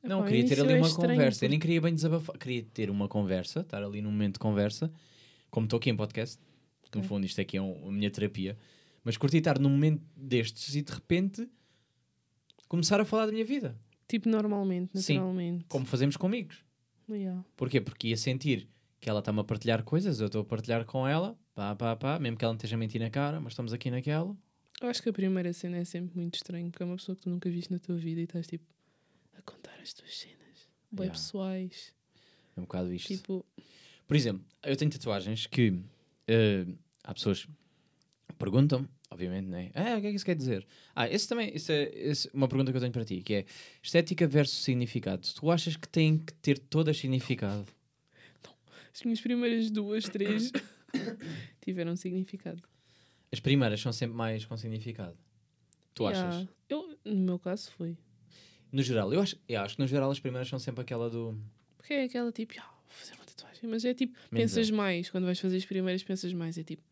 Não, queria ter ali é uma estranho, conversa. Eu nem porque- queria bem desabafar. Queria ter uma conversa, estar ali num momento de conversa, como estou aqui em podcast. que No Ok. fundo, isto aqui é um- a minha terapia. Mas curti estar num momento destes e de repente começar a falar da minha vida. Tipo, normalmente, Sim. naturalmente. Como fazemos com amigos. Yeah. Porquê? Porque ia sentir que ela está-me a partilhar coisas, eu estou a partilhar com ela, pá, pá, pá, mesmo que ela não esteja a mentir na cara, mas estamos aqui naquela. Eu acho que a primeira cena é sempre muito estranho, porque é uma pessoa que tu nunca viste na tua vida e estás tipo a contar as tuas cenas. Bem Yeah. pessoais. É um bocado isto. Tipo, Por exemplo, eu tenho tatuagens que eh, há pessoas que perguntam, obviamente, né? Ah, o que é que isso quer dizer? Ah, esse também, isso é esse- uma pergunta que eu tenho para ti, que é estética versus significado. Tu achas que tem que ter todas significado? as minhas primeiras duas, três tiveram significado. As primeiras são sempre mais com significado. Tu achas? Yeah. Eu, no meu caso, foi. No geral, eu acho, eu acho que no geral as primeiras são sempre aquela do. Porque é aquela tipo, "Ah, vou fazer uma tatuagem. Mas é tipo, Menos pensas mais. Quando vais fazer as primeiras, pensas mais. É tipo,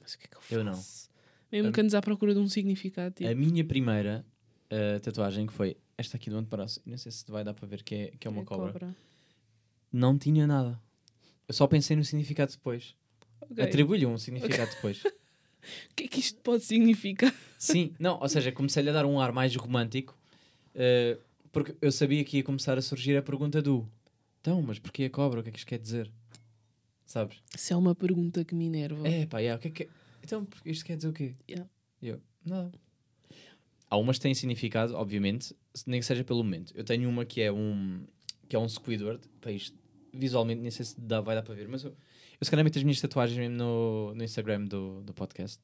mas o que é que eu faço? Eu não. Mesmo A- que andes à procura de um significado. Tipo, A minha primeira eh, tatuagem, que foi esta aqui do antebraço, não sei se vai dar para ver que é, que é uma é cobra, não tinha nada. Eu só pensei no significado depois. Ok. Atribuí-lhe um significado depois. O que é que isto pode significar? Sim, não, ou seja, comecei-lhe a dar um ar mais romântico eh, porque eu sabia que ia começar a surgir a pergunta do então, mas porquê a cobra? O que é que isto quer dizer? Sabes? Isso é uma pergunta que me enerva. É, pá, yeah, o que é que é? Então, porque isto quer dizer o quê? Yeah. Eu, nada. Há umas que têm significado, obviamente, nem que seja pelo momento. Eu tenho uma que é um que é um Squidward, pá, isto visualmente nem sei se dá, vai dar para ver, mas eu, eu se calhar meto as minhas tatuagens mesmo no, no Instagram do, do podcast,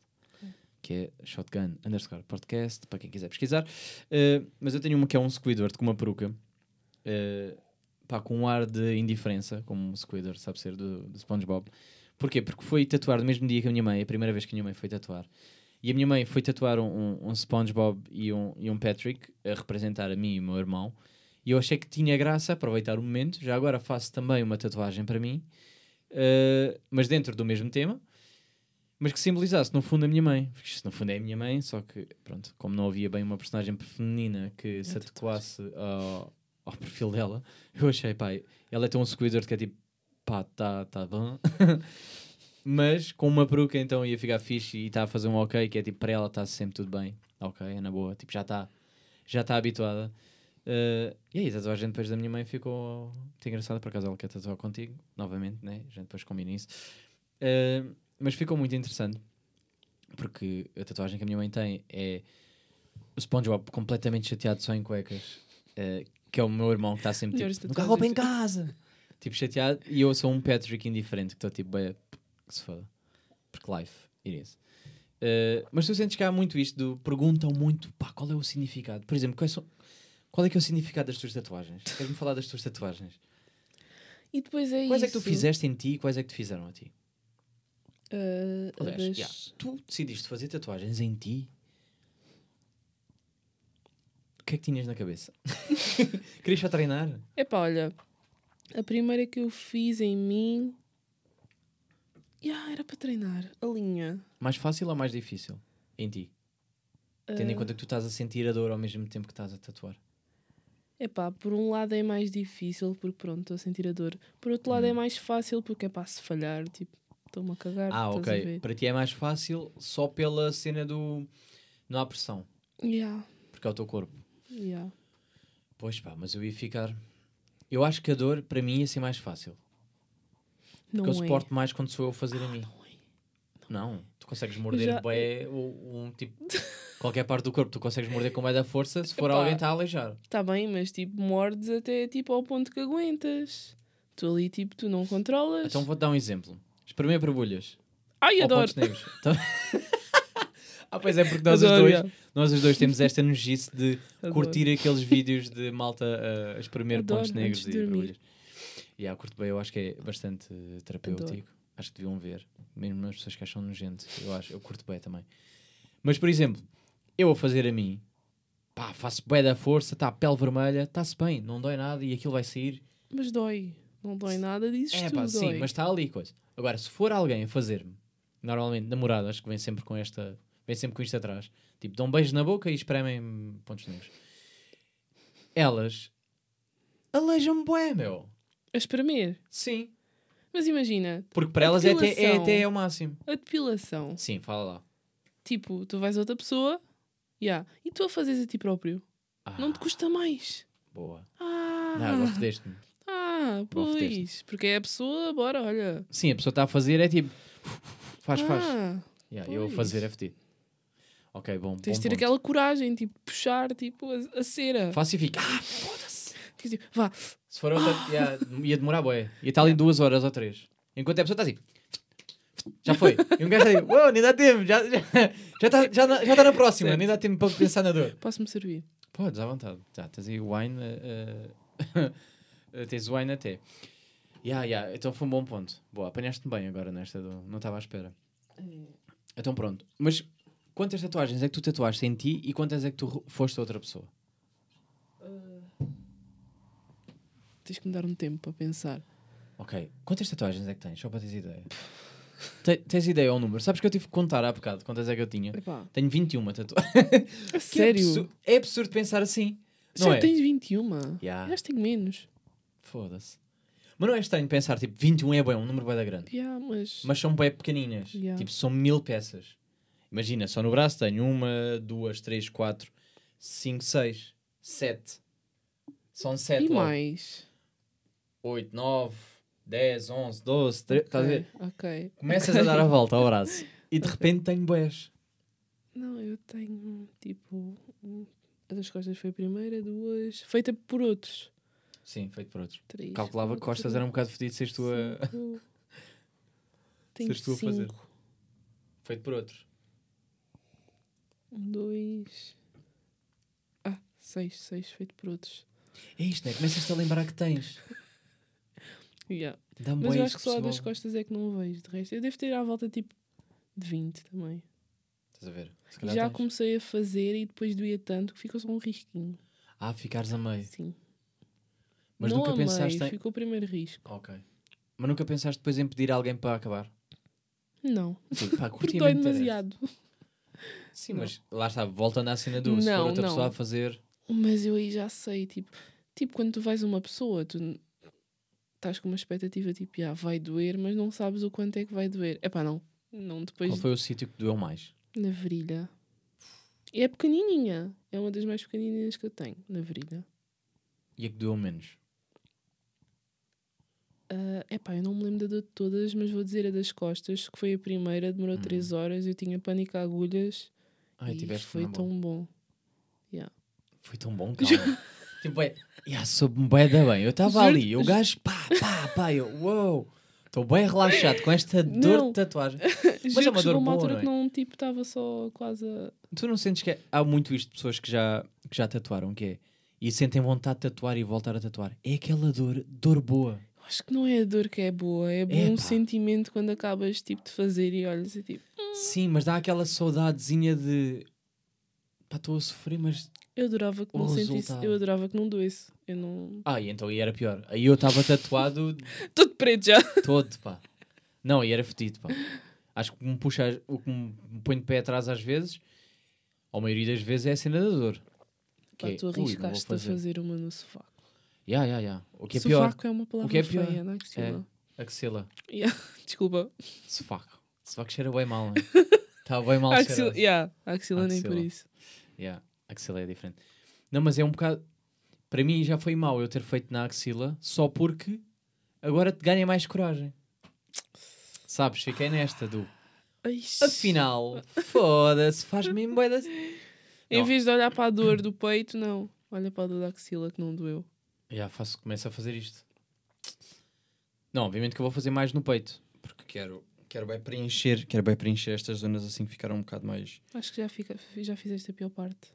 que é shotgun underscore podcast, para quem quiser pesquisar. Uh, mas eu tenho uma que é um Squidward com uma peruca, uh, pá, com um ar de indiferença, como o Squidward sabe ser do, do SpongeBob. Porquê? Porque foi tatuar no mesmo dia que a minha mãe, a primeira vez que a minha mãe foi tatuar. E a minha mãe foi tatuar um, um, um SpongeBob e um, e um Patrick a representar a mim e o meu irmão. E eu achei que tinha graça aproveitar o momento. Já agora faço também uma tatuagem para mim, uh, mas dentro do mesmo tema, mas que simbolizasse no fundo a minha mãe. Porque isto no fundo é a minha mãe, só que, pronto, como não havia bem uma personagem feminina que se adequasse ao, ao perfil dela, eu achei, pá, ela é tão Squidward que é tipo, pá, tá, tá bom. mas com uma peruca então ia ficar fixe e está a fazer um ok, que é tipo, para ela está sempre tudo bem. Ok, é na boa, tipo, já está já está habituada. Uh, e aí, a tatuagem depois da minha mãe ficou muito engraçada, por acaso ela quer tatuar contigo, novamente, né? A gente depois combina isso. Uh, mas ficou muito interessante, porque a tatuagem que a minha mãe tem é o SpongeBob completamente chateado só em cuecas, uh, que é o meu irmão que está sempre tipo, nunca roupa em casa! Tipo, chateado, e eu sou um Patrick indiferente, que estou tipo, bem, que se foda. Porque life, it is. Uh, mas tu sentes que há muito isto do perguntam muito, pá, qual é o significado? Por exemplo, quais são, qual é que é o significado das tuas tatuagens? Queres-me falar das tuas tatuagens? E depois é Quais isso. é que tu fizeste em ti e quais é que te fizeram a ti? Ah, Aliás, das- yeah, tu decidiste fazer tatuagens em ti? O que é que tinhas na cabeça? Querias só treinar? Epá, olha, a primeira que eu fiz em mim. Yeah, era para treinar. A linha. Mais fácil ou mais difícil? Em ti? Tendo em Ah, conta que tu estás a sentir a dor ao mesmo tempo que estás a tatuar. Epá, por um lado é mais difícil porque pronto, estou a sentir a dor. Por outro lado é Hum. mais fácil porque é para se falhar, tipo, estou-me a cagar. Ah, ok. Para ti é mais fácil só pela cena do. Não há pressão, Yeah, porque é o teu corpo. yeah. Pois pá, mas eu ia ficar. Eu acho que a dor para mim ia ser mais fácil. Não Porque eu é. suporto mais quando sou eu a fazer a mim. Não é. Não, tu consegues morder já- ou um tipo. qualquer parte do corpo, tu consegues morder com bué da força se for Epá. alguém está a aleijar. Tá bem, mas tipo, mordes até tipo ao ponto que aguentas. Tu ali, tipo, tu não controlas. Então vou-te dar um exemplo. Espremer borbulhas. Ai, Ou adoro. pontos negros. Ah, pois é, porque nós Adoro, os dois, nós os dois temos esta nojice de Adoro. curtir aqueles vídeos de malta uh, a espremer Adoro, pontos negros e borbulhas. E yeah, curto bem, eu acho que é bastante terapêutico. Acho que deviam ver. Mesmo as pessoas que acham nojento. Eu acho, eu curto bem também. Mas, por exemplo, eu a fazer a mim, pá, faço bué da força, está a pele vermelha, está-se bem, não dói nada e aquilo vai sair. Mas dói. Não dói nada disso É tudo. pá, sim, dói. mas está ali coisa. Agora, se for alguém a fazer-me, normalmente namorado, acho que vem sempre com esta, vem sempre com isto atrás. Tipo, dão um beijo na boca e espremem pontos negros. Elas Aleijam-me bué, meu. A espremer. Sim. Mas imagina, Porque para elas é até, é até ao máximo. a depilação. Sim, fala lá. Tipo, tu vais a outra pessoa yeah, e tu a fazes a ti próprio. Ah, Não te custa mais. Boa. Ah, Não, agora fodeste-me. ah pois. Porque é a pessoa, bora, olha. Sim, a pessoa está a fazer, é tipo. Faz, faz. Ah, Yeah, eu a fazer é fedido. Ok, bom. tens de ter ponto. aquela coragem, tipo, puxar tipo, a, a cera. Faço e fico. Ah, foda-se. Dizer, vá, Se for outra, ia, ia demorar, boé. Ia estar ali duas horas ou três. Enquanto a pessoa está assim. Já foi. E um gajo está ali. Uou, nem dá tempo. Já está já, já, tá- já, na- já tá na próxima. Nem dá tempo para pensar na dor. posso-me servir. Podes, à vontade. Já, tens aí o wine. eh, eh, tens o wine até. Yeah, yeah. Então foi um bom ponto. Boa, apanhaste-me bem agora nesta. Do... Não estava à espera. Então pronto. Mas quantas tatuagens é que tu tatuaste em ti e quantas é que tu foste a outra pessoa? Tens que me dar um tempo para pensar. Ok. Quantas tatuagens é que tens? Só para teres ideia. Te- tens ideia ao número? Sabes que eu tive que contar há bocado quantas é que eu tinha? Epá, Tenho 21 tatuagens. sério? É absurdo, é absurdo pensar assim. Não Já é? tens 21? Yeah. Já tenho menos. Foda-se. Mas não é estranho pensar, tipo, 21 é bem, um número bem da grande. Yeah, mas... Mas são bem pequeninas. Yeah. Tipo, são mil peças. Imagina, só no braço tenho uma, duas, três, quatro, cinco, seis, sete. São sete E logo. mais? Oito, nove, dez, onze, doze, treze. Estás a ver? Ok. Começas ok. a dar a volta ao braço. E de Ok. repente tenho boés. Não, eu tenho, tipo... A das costas foi a primeira, duas... Feita por outros. Sim, feito por outros. Três, Calculava que costas era um bocado fedido seres tu a... Tenho Seres tu a fazer. Feito por outros. Um, dois... Ah, seis, seis feito por outros. É isto, né? Começas-te a lembrar que tens. Yeah. Mas eu acho que só a das costas é que não vejo. De resto, eu devo ter à volta tipo de 20 também. Estás a ver? Já tens. comecei a fazer e depois doía tanto que ficou só um risquinho. Ah, ficares a meio. Sim. Mas não nunca a meio, pensaste em... ficou o primeiro risco. Ok. Mas nunca pensaste depois em pedir alguém para acabar? Não, Sim, pá, porque curti demasiado. Sim, Não. mas lá está, voltando à cena do se for Não, outra não. pessoa a fazer. Mas eu aí já sei, tipo, tipo quando tu vais a uma pessoa, tu estás com uma expectativa tipo, ah, vai doer, mas não sabes o quanto é que vai doer. É pá, não. Não, depois Qual foi o sítio que doeu mais? na virilha. E é pequenininha. É uma das mais pequenininhas que eu tenho, na virilha. E a que doeu menos? É epá, eu não me lembro da dor de todas, mas vou dizer a das costas, que foi a primeira, demorou Hum. 3 horas, eu tinha pânico a agulhas Ai, e foi boa. tão bom. Foi tão bom, calma. tipo, é, yeah, soube-me bem da bem. Eu estava Juro- ali, o gajo, pá, pá, pá, eu, uou. Estou bem relaxado com esta dor Não. de tatuagem. Mas é uma dor uma boa, altura não é? que não, tipo, estava só quase a... Tu não sentes que é- há muito isto de pessoas que já, que já tatuaram, que é, e sentem vontade de tatuar e voltar a tatuar. É aquela dor, dor boa. Acho que não é a dor que é boa, é bom Epá. sentimento quando acabas tipo, de fazer e olhas e tipo... Sim, mas dá aquela saudadezinha de, pá, estou a sofrer, mas Eu adorava que O não sentisse, resultado. eu adorava que não doesse. Eu não... Ah, e então aí era pior. Aí eu estava tatuado Tudo preto já! todo, pá. Não, e era fedido, pá. Acho que o que me puxa, o que me põe de pé atrás às vezes, ou a maioria das vezes, é a cena da dor. Que Pá, é, tu ui, não vou arriscaste a fazer uma no sofá. Ya, ya, ya. O que é pior, Sovaco é uma palavra que é pior feia, não é, axila. Yeah. Desculpa. Sofaco. Sofaco cheira bem mal, né? Estava bem mal axila, yeah, a axila nem por Axila. isso. Yeah, axila é diferente. Não, mas é um bocado. Para mim já foi mau eu ter feito na axila só porque agora te ganha mais coragem. Sabes? Fiquei nesta do. Afinal, foda-se, faz-me da- Em vez de olhar para a dor do peito, não. Olha para a dor da axila que não doeu. Já faço, começo a fazer isto. Não, obviamente que eu vou fazer mais no peito. Porque quero, quero bem preencher, quero bem preencher estas zonas assim que ficaram um bocado mais. Acho que já, fica, já fizeste a pior parte.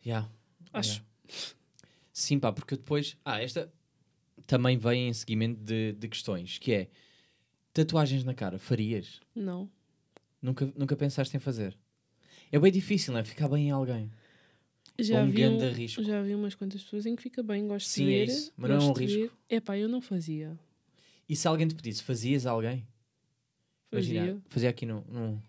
Já. Acho. Sim, pá, porque depois. Ah, esta também vem em seguimento de, de questões, que é tatuagens na cara, farias? Não. Nunca, nunca pensaste em fazer? É bem difícil, não é? Ficar bem em alguém. Já um vi, um- risco. já vi umas quantas pessoas em que fica bem, gosto Sim, de é ver. isso, mas não é um risco. ver. Epá, eu não fazia. E se alguém te pedisse, fazias alguém? Imagina, Fazia. fazia aqui no. no...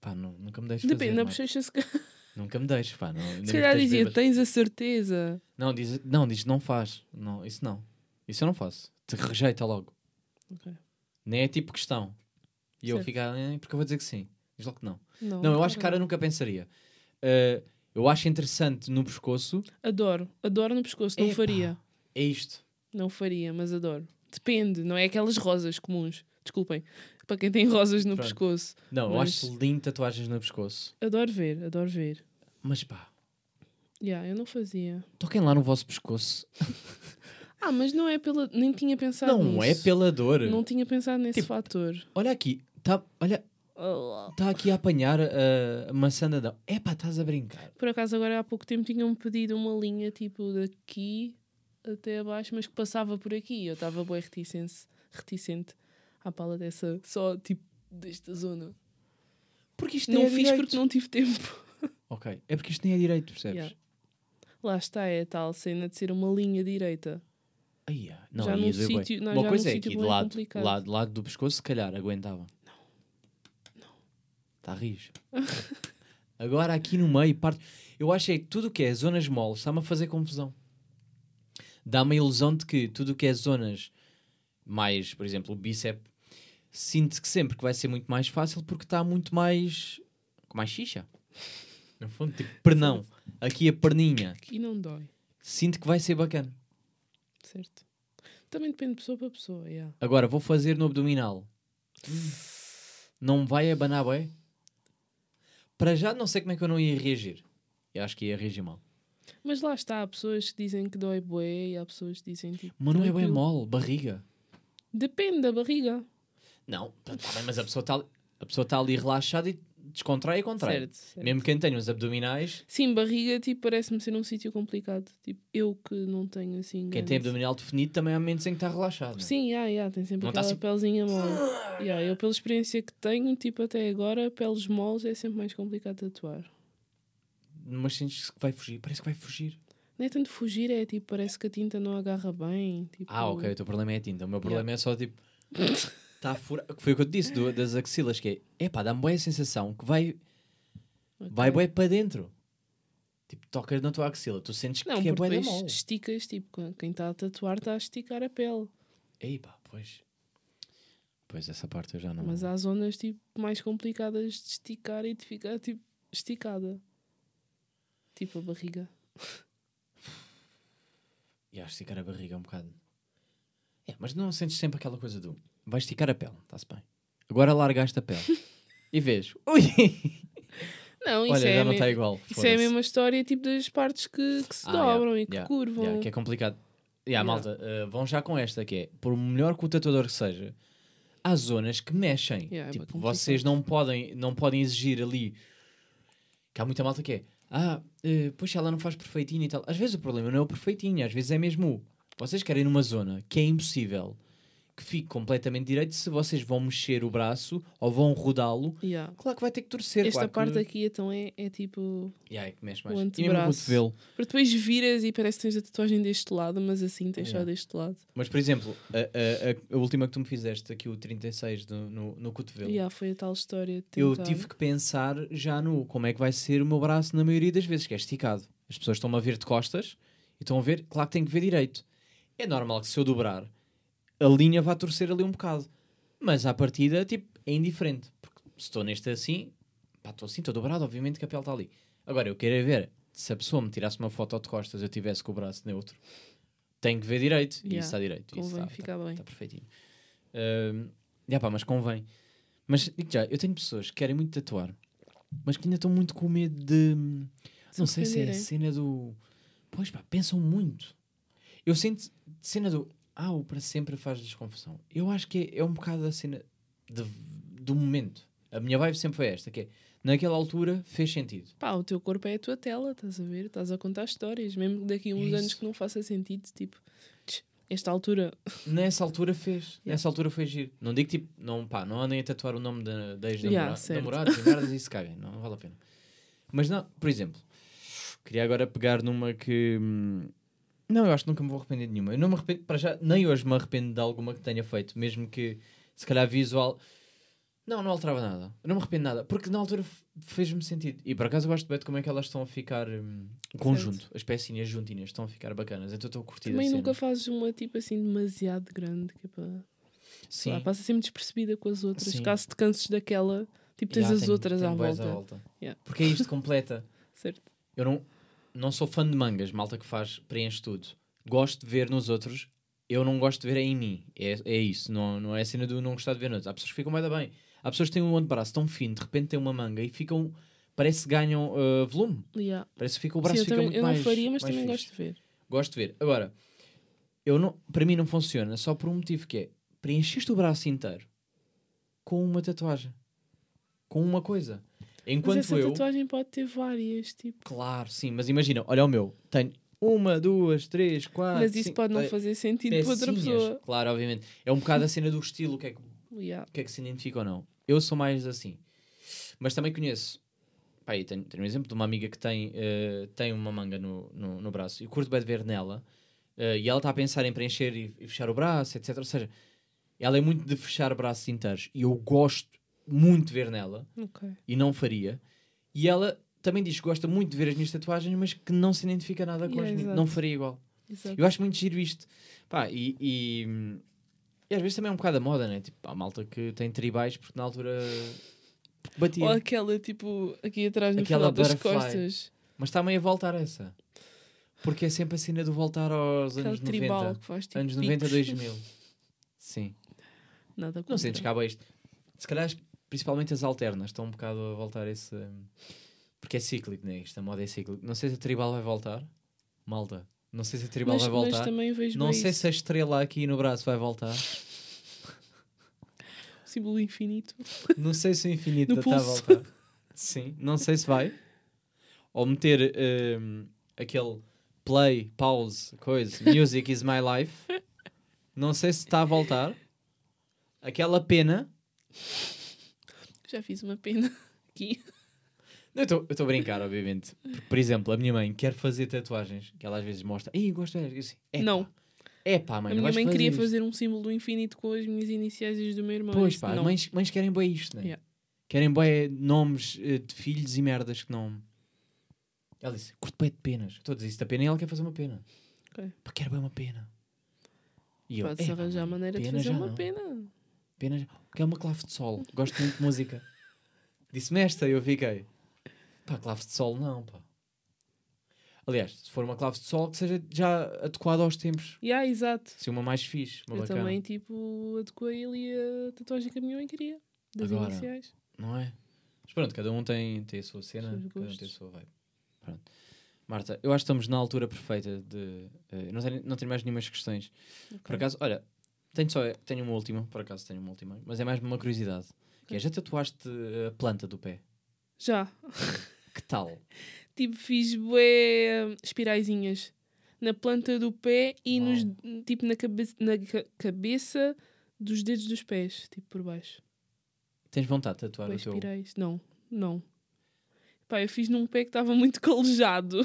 Pá, não, nunca me deixes Depende, fazer. na Marta. bochecha se ca- Nunca me deixes, pá. Não, Se calhar dizia, bêbado. tens a certeza. Não, diz, não, diz não faz. Não, isso não. Isso eu não faço. Te rejeita logo. Ok. Nem é tipo questão. E eu Certo. ficar, "Eh, porque eu vou dizer que sim. Diz logo que não. Não, Não, eu acho que cara nunca pensaria. Uh, eu acho interessante no pescoço. não. Adoro. Adoro no pescoço. Não Epá, faria. É isto. Não faria, mas adoro. Depende, não é aquelas rosas comuns. Desculpem. Para quem tem rosas no Pronto. pescoço. Não, eu Mas- acho lindo tatuagens no pescoço. Adoro ver, adoro ver. Mas pá, Yeah, eu não fazia. toquem lá no vosso pescoço. Ah, mas não é pela. Nem tinha pensado não nisso. é pela dor. Não tinha pensado nesse Tipo, fator. Olha aqui, tá, olha, tá aqui a apanhar a, maçã da Adão. Epá, estás a brincar. Por acaso, agora há pouco tempo tinham-me pedido uma linha tipo daqui até abaixo, mas que passava por aqui. Eu estava bem reticente, reticente à pala dessa, só tipo desta zona. Porque isto Não é fiz direito. porque não tive tempo. Ok, é porque isto nem é direito, percebes? Yeah. Lá está, é a tal cena de ser uma linha direita. Ah, não, Já num sítio- não, Uma já coisa é aqui de lado, lado, lado do pescoço, se calhar aguentava. Não. Não. Está rijo. Agora aqui no meio, parte. Eu acho é que tudo o que é zonas moles está-me a fazer confusão. Dá-me a ilusão de que tudo o que é zonas mais, por exemplo, o bíceps, sinto que sempre que vai ser muito mais fácil porque está muito mais. com mais xixa. No fundo, tipo, pernão. Aqui a perninha. E não dói, Sinto que vai ser bacana. certo? Também depende de pessoa para pessoa, yeah. Agora vou fazer no abdominal. Não me vai abanar bem? Para já não sei como é que eu não ia reagir. Eu acho que ia reagir mal. Mas lá está, há pessoas que dizem que dói bué e há pessoas que dizem tipo. Mas não é bem mole, barriga. Depende da barriga. Não, tá, tá bem, mas a pessoa está a pessoa tá ali relaxada e descontrai e contrai. Certo, certo. Mesmo quem tem os abdominais, Sim, barriga, tipo, parece-me ser um sítio complicado. Tipo, eu que não tenho assim. quem tem grande- abdominal definido também há momentos em que está relaxado. não é? Sim, yeah, yeah, tem sempre Não tá aquela assim- pelzinha mole. Yeah, eu, pela experiência que tenho, tipo, até agora, peles moles é sempre mais complicado de atuar. Mas sentes que vai fugir. Parece que vai fugir. Não é tanto fugir, é tipo, parece que a tinta não agarra bem. Tipo, Ah, ok. O teu problema é a tinta. O meu problema é só tipo. Está a furar. Foi o que eu te disse do- das axilas, que é. Epá, dá-me boa a sensação que vai. ok. Vai bué para dentro. Tipo, tocas na tua axila, tu sentes Não, que é bué da mole. esticas, tipo, quem está a tatuar está a esticar a pele. Ei pá, pois. Pois essa parte eu já não. Mas há zonas, tipo, mais complicadas de esticar e de ficar, tipo, esticada. Tipo a barriga. E acho esticar a barriga um bocado. É, mas não sentes sempre aquela coisa do. Vai esticar a pele, está-se bem. Agora largaste a pele. e vês. Ui! Não, isso Olha, é já não está igual. Isso é a mesma história, tipo, das partes que, que se Ah, dobram yeah, e que yeah, curvam. yeah, que é complicado. Yeah, Yeah. malta, uh, vão já com esta, que é, por melhor que o tatuador que seja, há zonas que mexem. É tipo, vocês não podem, não podem exigir ali. Que há muita malta que é, ah, uh, pois ela não faz perfeitinho e tal. Às vezes o problema não é o perfeitinho, às vezes é mesmo o. Vocês querem numa zona que é impossível que fique completamente direito se vocês vão mexer o braço ou vão rodá-lo. Yeah. Claro que vai ter que torcer. Esta claro parte que... aqui então é, é tipo. Yeah, é que mexe o mais. E mesmo o antebraço. Porque depois viras e parece que tens a tatuagem deste lado, mas assim tens só Yeah. deste lado. Mas, por exemplo, a, a- a- última que tu me fizeste, aqui o 36 do- no, no cotovelo, Yeah, foi a tal história. Eu tive que pensar já no como é que vai ser o meu braço na maioria das vezes, que é esticado. As pessoas estão-me a ver de costas e estão a ver, claro que tem que ver direito. É normal que se eu dobrar, a linha vá torcer ali um bocado. Mas à partida, tipo, é indiferente. Porque se estou neste assim, pá, estou assim, estou dobrado, obviamente que a pele está ali. Agora, eu quero é ver, se a pessoa me tirasse uma foto de costas eu tivesse com o braço neutro, tem que ver direito. E Yeah, isso está direito. Isso convém está, ficar está, bem. está perfeitinho. Ahm, já pá, mas convém. Mas digo já, eu tenho pessoas que querem muito tatuar, mas que ainda estão muito com medo de. Se não sei se é a cena do. Pois pá, pensam muito. Eu sinto cena do. Ah, o para sempre faz-lhes confusão. Eu acho que é, é um bocado a cena de- do momento. A minha vibe sempre foi esta: que é, naquela altura fez sentido. Pá, o teu corpo é a tua tela, estás a ver? Estás a contar histórias, mesmo daqui a uns É anos que não faça sentido, tipo, esta altura. Nessa altura fez. Yeah. Nessa altura foi giro. Não digo tipo, não, pá, não andem a tatuar o nome da, da ex-namora- Yeah, e merdas e se caguem. Não, não vale a pena. Mas não, por exemplo, queria agora pegar numa que. hum, Não, eu acho que nunca me vou arrepender de nenhuma. Eu não me arrependo, para já, nem hoje me arrependo de alguma que tenha feito, mesmo que se calhar visual. Não, não alterava nada. Eu não me arrependo de nada. Porque na altura fez-me sentido. E por acaso eu gosto bem de como é que elas estão a ficar hum, conjunto. As pecinhas juntinhas estão a ficar bacanas. Então estou a curtir Também nunca fazes uma tipo assim demasiado grande, que é para. Sim. Lá, passa sempre despercebida com as outras. Sim. Caso te canses daquela, tipo, tens Ya, as outras à bués volta. Yeah. Porque é isto completa. Certo. Eu não, não sou fã de mangas, malta que faz, preenche tudo. Gosto de ver nos outros, eu não gosto de ver em mim. É, é isso, não, não é a cena do não gostar de ver nos outros. Há pessoas que ficam mais bem. Há pessoas que têm um antebraço tão fino, de repente têm uma manga e ficam, parece que ganham uh, volume. Yeah. Parece que fica, o braço Sim, fica também, muito eu não mais faria, mas mais também fixe. gosto de ver. Gosto de ver. Agora, eu não, para mim não funciona só por um motivo que é preencheste o braço inteiro com uma tatuagem. Com uma coisa. Enquanto mas essa eu. tatuagem pode ter várias, tipo. Claro, sim, mas imagina, olha o meu, tenho uma, duas, três, quatro. mas isso cinco, pode não fazer sentido para outra pessoa. Claro, obviamente. É um bocado a cena do estilo, o que, é que, Yeah. que é que se identifica ou não. Eu sou mais assim. Mas também conheço. Pá, tenho, tenho um exemplo de uma amiga que tem, eh, tem uma manga no, no, no braço e curto bem de ver nela. eh, e ela está a pensar em preencher e, e fechar o braço, etc. Ou seja, ela é muito de fechar braços inteiros. E eu gosto muito ver nela Ok. e não faria. E ela também diz que gosta muito de ver as minhas tatuagens, mas que não se identifica nada com Yeah, as minhas. Não faria igual. Exato. Eu acho muito giro isto. Pá, e, e, e às vezes também é um bocado a moda, né? Tipo, há malta que tem tribais porque na altura batia. Ou aquela, tipo, aqui atrás no Aquela final das costas. Mas está meio a voltar essa. Porque é sempre a cena do voltar aos Aquela anos tribal 90. que faz tipo. anos 90, picos. 2000. Sim. Nada Não sentes que isto. Se calhar, principalmente as alternas, estão um bocado a voltar esse. Porque é cíclico, né? Isto, a moda é cíclico. Não sei se a tribal vai voltar. Malta. Não sei se a tribal mas, vai voltar. também vejo Não sei isso. se a estrela aqui no braço vai voltar. O símbolo infinito. Não sei se o infinito está a voltar. Sim, não sei se vai. Ou meter hum, aquele play, pause, coisa, music is my life. Não sei se está a voltar. Aquela pena. Já fiz uma pena aqui. Não, Eu estou a brincar, obviamente. Porque, por exemplo, a minha mãe quer fazer tatuagens que ela às vezes mostra. Ih, gosto de. Eu assim, "Epá, Não. É pá, mãe, a minha mãe queria isto." fazer um símbolo do infinito com as minhas iniciais e as do meu irmão. Pois pá, não. mães, mães querem bem isto, né? Yeah. Querem bem nomes eh, de filhos e merdas que não. Ela disse: curto bem de penas. Estou a dizer isso da pena e ela quer fazer uma pena. Ok. Pá, quero bem uma pena. E eu, Pode-se "Epá, arranjar a mãe, maneira de fazer uma não. pena. Pena já. Que é uma clave de sol. Gosto muito de música. Disse-me esta e eu fiquei: pá, clave de sol não, pá. Aliás, se for uma clave de sol, que seja já adequada aos tempos. Yeah, exato. Se uma mais fixe, uma Eu bacana. também, tipo, adequei ali a tatuagem que a minha mãe queria. Das Agora, iniciais. Não é? Mas pronto, cada um tem, tem a sua cena, Seus cada um tem a sua vibe. Pronto. Marta, eu acho que estamos na altura perfeita de. eh, não, tenho, não tenho mais nenhumas questões. Por acaso, olha, tenho só tenho uma última, por acaso tenho uma última, mas é mais uma curiosidade. Que é, já tatuaste a planta do pé? Já. Que tal? Tipo, fiz bué espiraizinhas na planta do pé e nos, tipo, na, cabe na ca- cabeça dos dedos dos pés, tipo, por baixo. Tens vontade de tatuar Bué o teu. espirais. Não, não. Pá, eu fiz num pé que estava muito calejado.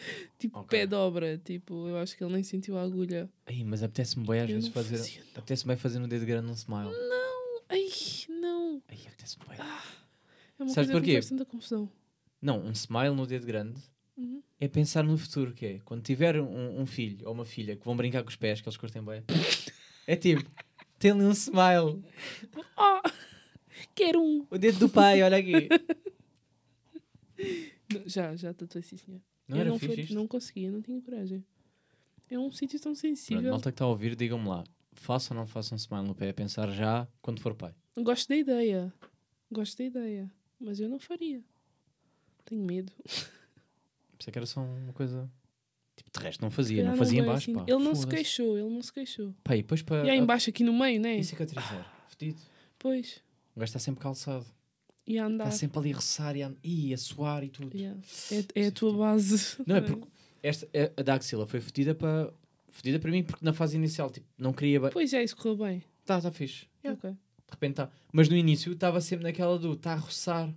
tipo, Ok. pé de obra. Tipo, eu acho que ele nem sentiu a agulha. Ai, mas apetece-me bem às Eu vezes não fazer. fazia, não. Apetece-me bem fazer no dedo grande um smile. Ai, não. Ai, apetece-me bem. É uma Sabes coisa que porquê? faz tanta confusão. Não, um smile no dedo grande Uhum. é pensar no futuro, que é quando tiver um, um filho ou uma filha que vão brincar com os pés, que eles curtem bem, é tipo, tem ali um smile. Oh, quero um. O dedo do pai, olha aqui. Não, Já, já tatuei sim, senhor. Não eu era não, fixe isto? não conseguia, não tinha coragem. É um sítio tão Pronto, sensível. malta que está a ouvir, digam-me lá. Façam ou não façam um smile no pé? A pensar já quando for pai. Gosto da ideia. Gosto da ideia. Mas eu não faria. Tenho medo. Pensei que era só uma coisa... Tipo, de resto não fazia. Não calhar fazia vai embaixo, assim. pá. Ele não se queixou, ele não se queixou. Pá, e depois para... E aí embaixo aqui no meio, né? E cicatrizar. Fedido. Pois. O gajo está sempre calçado. E a andar. Está sempre ali a roçar e a, Ih, a suar e tudo. Yeah. É, é a tua base. Não, é porque esta, a, a da axila foi fedida para... Fedida para mim porque na fase inicial, tipo, não queria... bem. Pois é, isso correu bem. Tá, tá fixe. Yeah. Ok. De repente tá. Mas no início estava sempre naquela do está a roçar.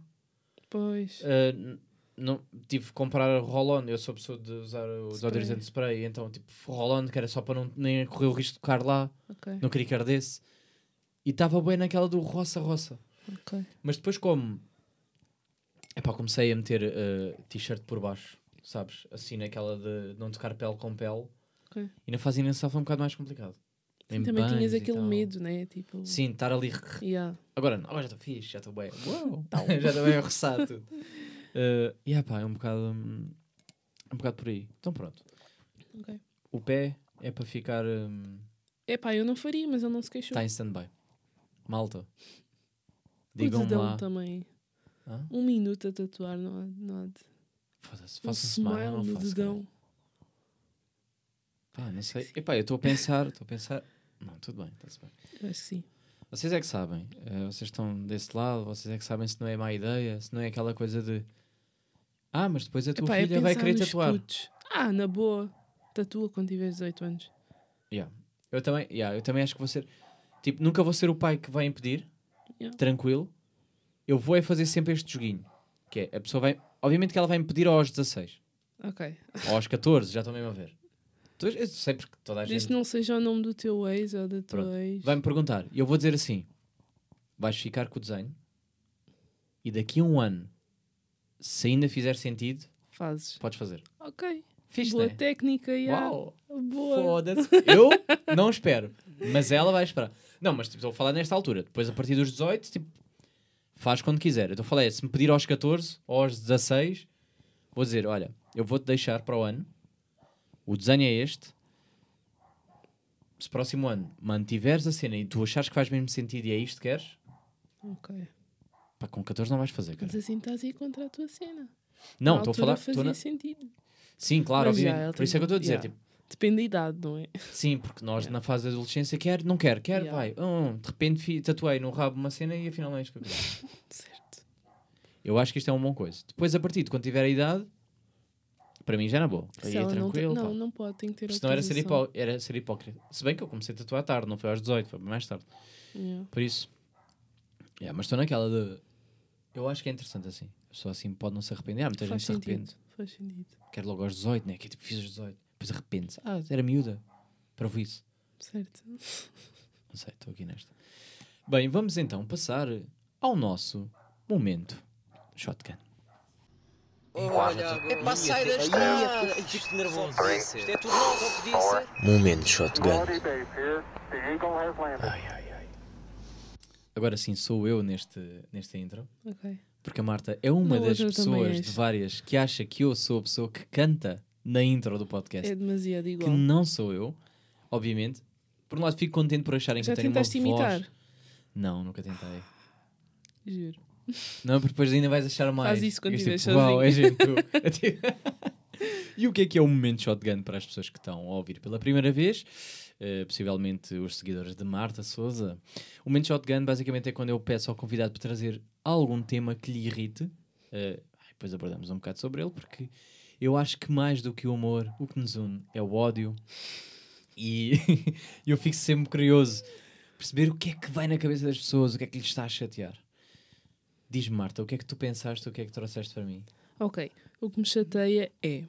Pois. Uh, não, tive que comprar roll-on. Eu sou pessoa de usar o Spray. spray. Então, tipo, roll-on, que era só para não nem correr o risco de tocar lá. Ok. Não queria que ardesse. E estava bem naquela do roça-roça. Ok. Mas depois como... Epá, comecei a meter eh, t-shirt por baixo, sabes? Assim naquela de não tocar pele com pele. Ok. E na fase inicial foi um bocado mais complicado. Em Também tinhas aquele medo, né? Tipo. Sim, estar ali... Yeah. Agora não, agora já estou fixe, já estou bem. Tal. já estou bem a roçar tudo. Uh, e yeah, pá, é um bocado, um bocado por aí. Então pronto. Ok. O pé é para ficar... hum, Epá, eu não faria, mas ele não se queixou. Está em stand-by. Malta. O Digam dedão lá. também. Hã? Um minuto a tatuar, não há, não há de. Foda-se, Um faço um smile, smile não no faço, dedão. Pá, não sei. Epá, eu estou a pensar, estou a pensar... Não, tudo bem, está-se bem. Eu Acho que sim. Vocês é que sabem. eh, vocês estão desse lado, vocês é que sabem se não é má ideia, se não é aquela coisa de... Ah, mas depois a tua Epá, é filha vai querer tatuar. putos. Ah, na boa. Tatua quando tiveres 18 anos. Yeah. Eu, também, yeah, eu também acho que vou ser... Tipo, nunca vou ser o pai que vai impedir. Yeah. Tranquilo. Eu vou é fazer sempre este joguinho. Que é, a pessoa vai... Obviamente que ela vai me pedir aos 16. Ok. Ou aos 14, já estou mesmo a ver. Eu sei porque toda a Desde gente que não seja o nome do teu ex ou da tua Pronto. ex. vai-me perguntar. E eu vou dizer assim: vais ficar com o desenho e daqui a um ano, se ainda fizer sentido, Fazes. podes fazer. Ok. Fiz, Boa né? técnica, yeah. Uau! Boa. Foda-se. Eu não espero, mas ela vai esperar. Não, mas tipo, estou a falar nesta altura. Depois, a partir dos 18, tipo, faz quando quiser. Eu estou a falar, é, se me pedir aos 14 ou aos 16, vou dizer: olha, eu vou-te deixar para o ano, o desenho é este. Se próximo ano mantiveres a cena e tu achares que faz mesmo sentido e é isto que queres, Ok. pá, com 14 não vais fazer, cara. Mas assim estás a ir contra a tua cena. Não, estou a falar. fazia na- sentido. Sim, claro, Mas obviamente. ela Por isso é que eu estou a dizer. yeah. Tipo, Depende da idade, não é? sim, porque nós Yeah. na fase da adolescência quer, não quer, quer, Yeah. vai. De repente tatuei no rabo uma cena e afinal não é isto que eu. Certo. Eu acho que isto é uma boa coisa. Depois, a partir de quando tiver a idade, para mim já era boa. Aí é ela não, tem, tranquilo. não, não pode, tem que ter Senão era ser, hipó era ser hipócrita. Se bem que eu comecei a tatuar tarde, não foi aos 18, foi mais tarde. Yeah. Por isso. Yeah, mas estou naquela de. Eu acho que é interessante assim. A pessoa assim pode não se arrepender. Há muita Faz gente se arrepende. Faz sentido. Quer logo aos 18, né? Que é tipo, fiz os 18. Depois arrepende-se. Ah, era miúda. Para ouvir isso. Certo. Não sei, estou aqui nesta. Bem, vamos então passar ao nosso momento shotgun. É para sair da estrada. Fico nervoso. Isto é tudo novo, ao que disse. Momento shotgun. Agora sim, sou eu neste, neste intro. Ok. Porque a Marta é uma Na das pessoas de várias que acha que eu sou a pessoa que canta na intro do podcast. É demasiado que igual. não sou eu, obviamente. Por um lado, fico contente por acharem Já que eu tenho uma tentaste imitar? voz. Não, nunca tentei. Juro. Não, porque depois ainda vais achar mais. isso quando estiveres tipo, Uau, é sozinho." gente. tu." É tipo- e o que é que é o momento shotgun para as pessoas que estão a ouvir pela primeira vez? Eh, possivelmente os seguidores de Marta Souza. O momento shotgun basicamente é quando eu peço ao convidado para trazer algum tema que lhe irrite. Ai, depois abordamos um bocado sobre ele, porque eu acho que mais do que o humor, o que nos une é o ódio. E eu fico sempre curioso perceber o que é que vai na cabeça das pessoas, o que é que lhes está a chatear. Diz-me, Marta, o que é que tu pensaste, o que é que trouxeste para mim? Ok. O que me chateia é.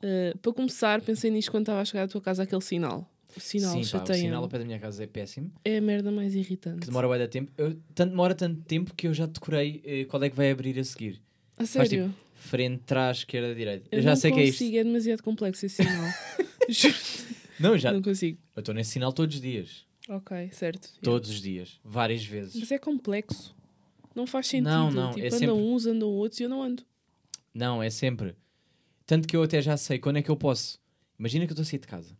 eh, para começar, pensei nisto quando estava a chegar à tua casa aquele sinal. O sinal Sim, pá, o sinal ao pé da minha casa é péssimo, É a merda mais irritante. que demora bué tempo. Eu, tanto demora tanto tempo que eu já decorei eh, qual é que vai abrir a seguir. A Faz sério? tipo frente, trás, esquerda, direita. Eu, eu já não sei que é isto. consigo, é demasiado complexo esse sinal. Não, já. Não consigo. Eu estou nesse sinal todos os dias. Ok, certo. Todos os dias. Várias vezes. Mas é complexo. Não faz sentido. Não, não, Tipo, é andam sempre- uns, andam outros e eu não ando. Não, é sempre. Tanto que eu até já sei quando é que eu posso. Imagina que eu estou a sair de casa.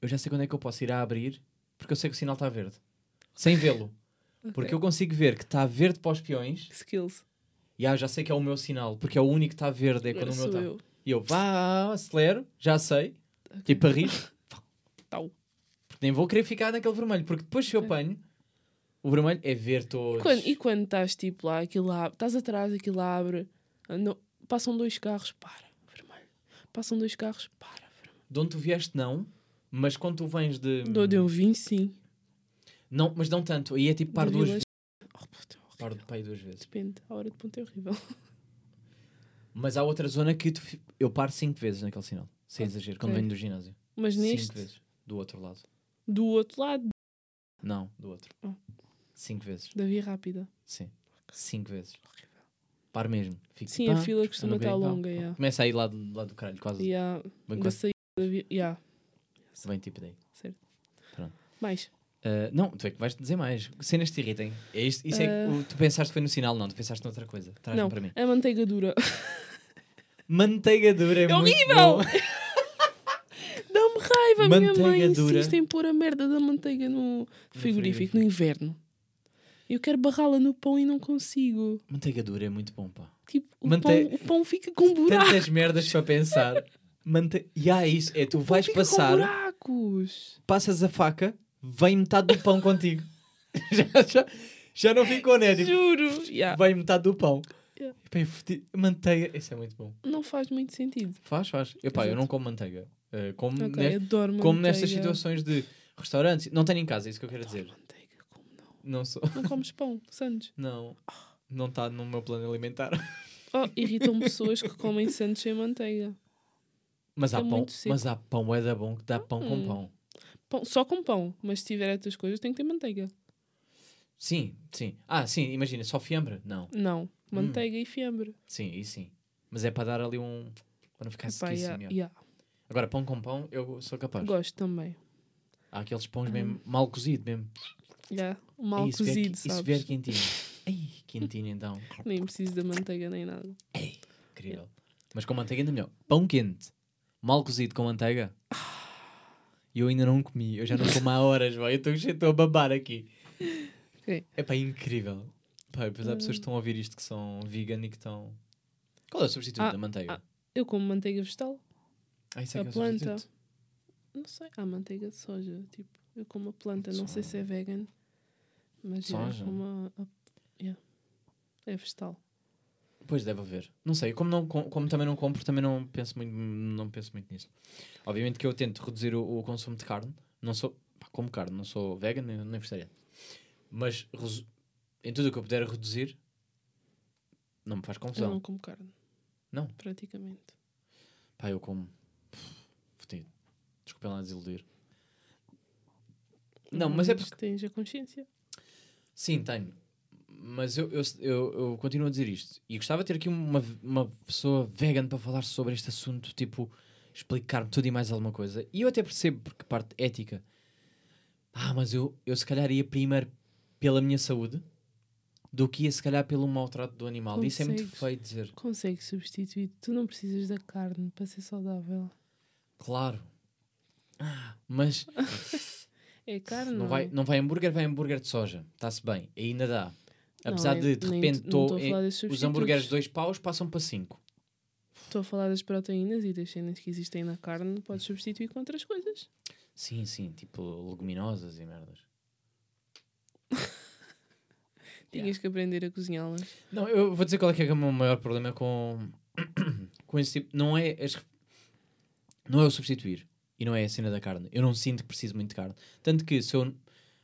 Eu já sei quando é que eu posso ir a abrir, porque eu sei que o sinal está verde. Sem vê-lo. Porque eu consigo ver que está verde para os peões Skills. e ah, já sei que é o meu sinal, porque é o único que está verde, é Agora quando o meu está. E eu vá, acelero, já sei, Ok. tipo a rir, Tal. porque nem vou querer ficar naquele vermelho, porque depois se eu apanho, o vermelho é ver todos. E quando, e quando estás tipo lá, aquilo abre, estás atrás, aquilo abre, andam- passam dois carros, para, vermelho. Passam dois carros, para, vermelho. De onde tu vieste, não, mas quando tu vens de. De onde eu vim, sim. Não, mas não tanto, aí é tipo par De duas vezes. Oh, puta, é horrível. Par de pai duas vezes. Depende, a hora de ponto é horrível. Mas há outra zona que tu eu paro cinco vezes naquele sinal, sem exagero, quando venho do ginásio. Mas Cinco neste, vezes, do outro lado. do outro lado, Não, do outro. Oh. Cinco vezes. Da via rápida. Sim. Cinco vezes. Par mesmo. Fico Sim, tipo, a ah, fila costuma estar longa, yeah. Começa a ir lá do, lá do caralho, quase. Yeah. Bem Da quase. saída da via. Yeah. Bem tipo daí. Certo. Pronto. Mais. Ah, não, tu é que vais dizer mais. Cenas te irritem. É isto, isso é que Ah. o- tu pensaste foi no sinal, não. Tu pensaste noutra coisa. Traz-me Não, para mim. a manteiga dura. Manteiga dura é, É muito horrível! Dá-me raiva, a minha Manteiga mãe dura. insiste em pôr a merda da manteiga no frigorífico, no inverno. Eu quero barrá-la no pão e não consigo. Manteiga dura é muito bom, pá. Tipo, o, Mante- pão, o pão fica com buracos. Tantas merdas para pensar. Mante... E há isso. É tu vais passar, passas a faca, vem metade do pão contigo. já, já, já não ficou, né? Tipo, Juro. Yeah. vai metade do pão. Yeah. Manteiga, isso é muito bom. Não faz muito sentido. Faz, faz. Epá, eu não como manteiga. Uh, como Ok, ne- adoro como nestas manteiga. situações de restaurantes. Não tenho em casa, é isso que eu quero dizer. Manteiga, como não? Não sou. Não comes pão, Santos. Não. Não está no meu plano alimentar. Oh, irritam pessoas que comem Santos sem manteiga. Mas há É pão, muito seco. mas há pão, é da bom que dá pão com Hum. pão. Pão- só com pão, mas se tiver outras coisas tem que ter manteiga. Sim, sim. Ah, sim, imagina, só fiambre? Não. Não, Hum. manteiga e fiambre. Sim, aí sim. Mas é para dar ali um. para não ficar Epá, yeah, yeah. yeah. Agora, pão com pão, eu sou capaz. Gosto também. Há aqueles pães Hum. mesmo mal cozido mesmo. Yeah. Mal Ei, isso vier cozido, qui- Isso vier quentinho. Ei, quentinho então. Nem preciso da manteiga nem nada. Ei, incrível. Mas com manteiga ainda melhor. Pão quente, mal cozido com manteiga. E eu ainda não comi. Eu já não como há horas, vai. Eu estou- a babar aqui. É pá, incrível. Pá, depois há pessoas que estão a ouvir isto que são vegan e que estão. Qual é o substituto Ah, da manteiga? ah, Eu como manteiga vegetal. Ah, isso é a que é o planta. substituto. Não sei. Há manteiga de soja. Tipo, eu como a planta. Não sei se é vegan. Mas Soja? como a, a- yeah. é vegetal. Pois deve haver. Não sei, como, não, com- como também não compro, também não penso muito, não penso muito nisso. Obviamente que eu tento reduzir o, o consumo de carne. Não sou, pá, como carne, não sou vegan nem, nem vegetariano. Mas em tudo o que eu puder reduzir, não me faz Eu confusão. não como carne. Não? Praticamente. Pá, eu como. Fodido. Desculpem lá desiludir. Não, mas é porque. Tens a consciência. Sim, tenho. Mas eu, eu, eu, eu continuo a dizer isto. E gostava de ter aqui uma, uma pessoa vegan para falar sobre este assunto, tipo, explicar-me tudo e mais alguma coisa. E eu até percebo, porque parte ética. Ah, mas eu, eu se calhar ia primeiro pela minha saúde do que ia se calhar pelo maltrato do animal. Isso é muito Consegues. feio dizer. Consegues substituir. Tu não precisas da carne para ser saudável. Claro. Ah, mas É carne, não não. vai, não vai hambúrguer, vai hambúrguer de soja. Está-se bem. Ainda dá. Não, Apesar é- de, de nem- repente, não tô os hambúrgueres de dois paus passam para cinco. Estou a falar das proteínas e das cenas que existem na carne. Podes substituir com outras coisas. Sim, sim, tipo leguminosas e merdas. Tinhas que aprender a cozinhá-las. Não, eu vou dizer qual é que é o meu maior problema com, com esse tipo. Não é, as- não é o substituir e não é a cena da carne. Eu não sinto que preciso muito de carne. Tanto que se, eu-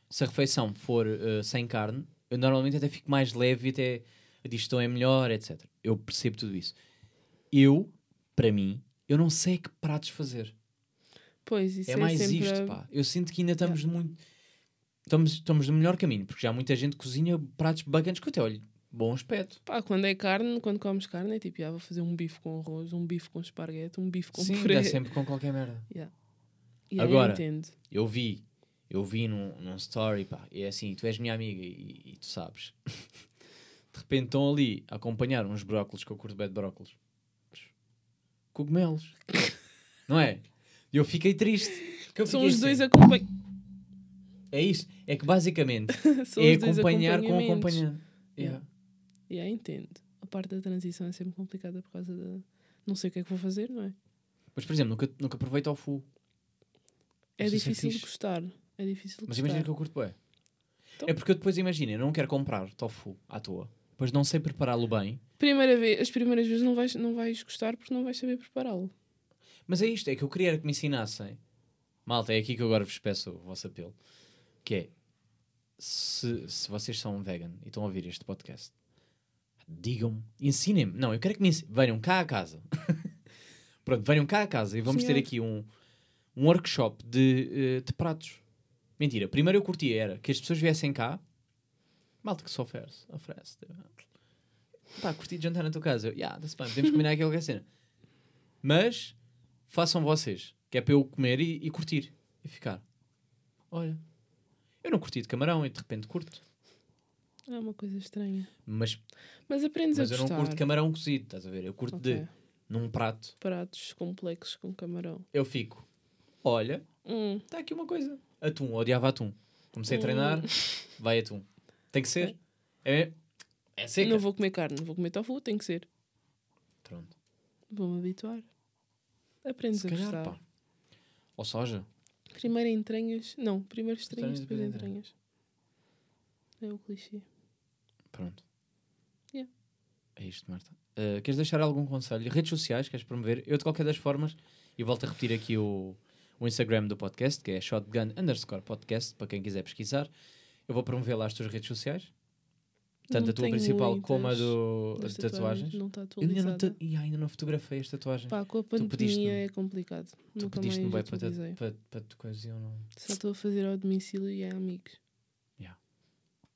se a refeição for eh, sem carne, eu normalmente até fico mais leve e até a digestão é melhor, etc. Eu percebo tudo isso. Eu, para mim, eu não sei que pratos fazer. Pois, isso é é, mais sempre isto, pá. Eu sinto que ainda estamos muito. Estamos, estamos no melhor caminho, porque já muita gente cozinha pratos bacanas que eu até olho. Bom aspecto. Pá, quando é carne, quando comes carne, é tipo, ah, vou fazer um bife com arroz, um bife com esparguete, um bife com Sim, puré. dá sempre com qualquer merda. Yeah. E Agora- eu. Eu vi, eu vi num, num story, pá, e é assim, tu és minha amiga e, e tu sabes. De repente estão ali a acompanhar uns brócolos, que eu curto bem de brócolos. Cogumelos. Não é? E eu fiquei triste. que eu São os dois assim, acompanham. É isso. É que basicamente é dois acompanhar com acompanhar. Yeah. E aí entendo. A parte da transição é sempre complicada por causa da. Não sei o que é que vou fazer, não é? Mas, por exemplo, nunca, nunca provei tofu. É sei se é difícil de gostar. É difícil de Mas imagina que eu curto bem. Então- É porque eu depois imagino, eu não quero comprar tofu à toa. Depois não sei prepará-lo bem. Primeira vez, as primeiras vezes não vais, não vais gostar porque não vais saber prepará-lo. Mas é isto, é que eu queria que me ensinassem. Malta, é aqui que eu agora vos peço o vosso apelo. Que é, se, se vocês são vegan e estão a ouvir este podcast, digam-me, ensinem-me. Não, eu quero que me ensinem. Venham cá a casa. Pronto, venham cá a casa e vamos ter aqui um, um workshop de, eh, de pratos. Mentira. Primeiro eu curtia era que as pessoas viessem cá. Malta que se oferece. Oferece. tipo, Pá, curti de jantar na tua casa. Eu, yeah, that's fine, podemos combinar aquilo que é cena. Mas façam vocês. Que é para eu comer e, e curtir. E ficar. Olha. Eu não curti de camarão e de repente curto. É uma coisa estranha. Mas, Mas aprendes mas a eu gostar. não curto de camarão cozido, estás a ver? Eu curto Ok. de, num prato, Pratos complexos com camarão. eu fico. Olha, Hum, está aqui uma coisa. Atum, odiava atum. Comecei a treinar, vai atum. Tem que ser. É, é seca. não vou comer carne, vou comer tofu, tem que ser. Pronto. Vou-me habituar. Aprendes Se a calhar, gostar. pá. Ou soja. Primeiro entranhas. Não, primeiro estranhas, depois entranhas. É o clichê. Pronto. Yeah. É isto, Marta. Uh, queres deixar algum conselho? Redes sociais, queres promover? Eu, de qualquer das formas, e volto a repetir aqui o, o Instagram do podcast, que é shotgun underscore podcast, para quem quiser pesquisar. Eu vou promover lá as tuas redes sociais. Tanto Não a tua principal como a do, as tatuagens. Não está Eu ainda não, atualizada. te, e ainda não fotografei esta tatuagem. Pá, com a pandemia é complicado. tu pediste-me bem para, para, para tu coisa e eu não. Só estou a fazer ao domicílio e é amigos.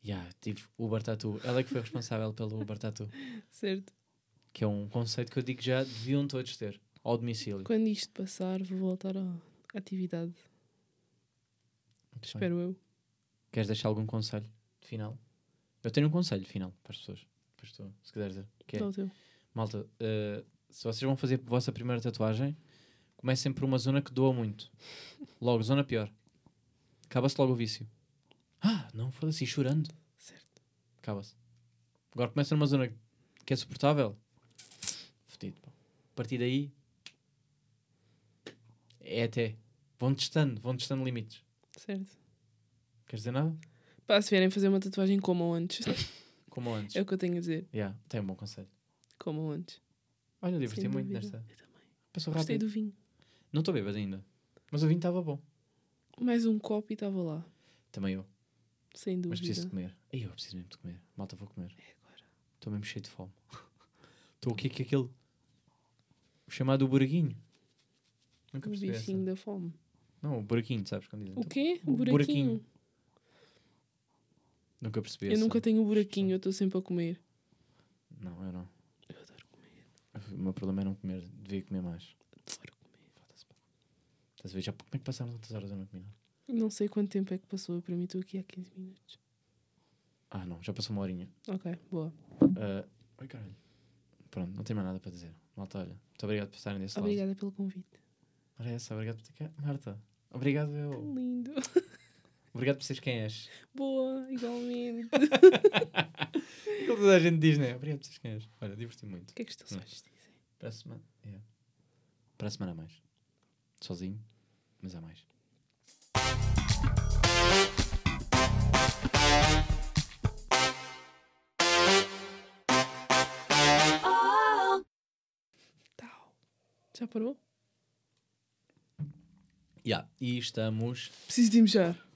Yeah, tive Uber Tattoo. Ela é que foi responsável pelo Uber Tattoo. Certo? Que é um conceito que eu digo já deviam todos ter. Ao domicílio. Quando isto passar, vou voltar à atividade. Muito bem. Espero eu. Queres deixar algum conselho final? Eu tenho um conselho final para as pessoas. Tu, se quiseres dizer. Que é, teu. malta, eh, se vocês vão fazer a vossa primeira tatuagem, comecem por uma zona que doa muito. Logo, zona pior. Acaba-se logo o vício. Ah, não, foda-se, chorando. Certo. Acaba-se. Agora começa numa zona que é suportável. Fedido, pá. A partir daí é até. Vão testando, vão testando limites. Certo. Queres dizer nada? Pá, se vierem fazer uma tatuagem, comam antes. Como antes. é o que eu tenho a dizer. Yeah, tem um bom conselho. Comam antes. Olha, eu diverti Sem muito dúvida. nesta. Eu também. Passou Gostei rápido. do vinho. Não estou bêbado ainda. Mas o vinho estava bom. Mais um copo e estava lá. Também eu. Sem Mas preciso de dúvida. comer. Aí eu preciso mesmo de comer. Malta, vou comer. É agora. Estou mesmo cheio de fome. Estou aqui com aquele. O chamado buraquinho. Nunca O percebi essa. bichinho da fome. Não, o buraquinho, sabes quando dizem? O quê? O O buraquinho. buraquinho. Nunca percebi Eu essa. nunca tenho o buraquinho, eu estou sempre a comer. Não, eu não. Eu adoro comer. O meu problema é não comer. Devia comer mais. Adoro comer. Estás a ver? Já, como é que passaram tantas horas a não comer nada? Não sei quanto tempo é que passou. Para mim, estou aqui há 15 minutos. Ah, não. Já passou uma horinha. Ok, boa. Uh, ai, caralho. Pronto, não tenho mais nada para dizer. Malta, olha. Muito obrigado por estarem desse lado. Obrigada pelo convite. Ora, é essa, obrigado por ter cá. Marta, obrigado eu. Tão lindo. Obrigado por seres quem és. Boa, igualmente. Como toda a gente diz, né? Obrigado por seres quem és. Olha, diverti-me muito. O que é que os teus Hum. olhos dizem? Para a semana. Yeah. Para a semana há mais. Sozinho, mas há mais. Tau. Já parou? Yeah. E estamos. Preciso de mijar.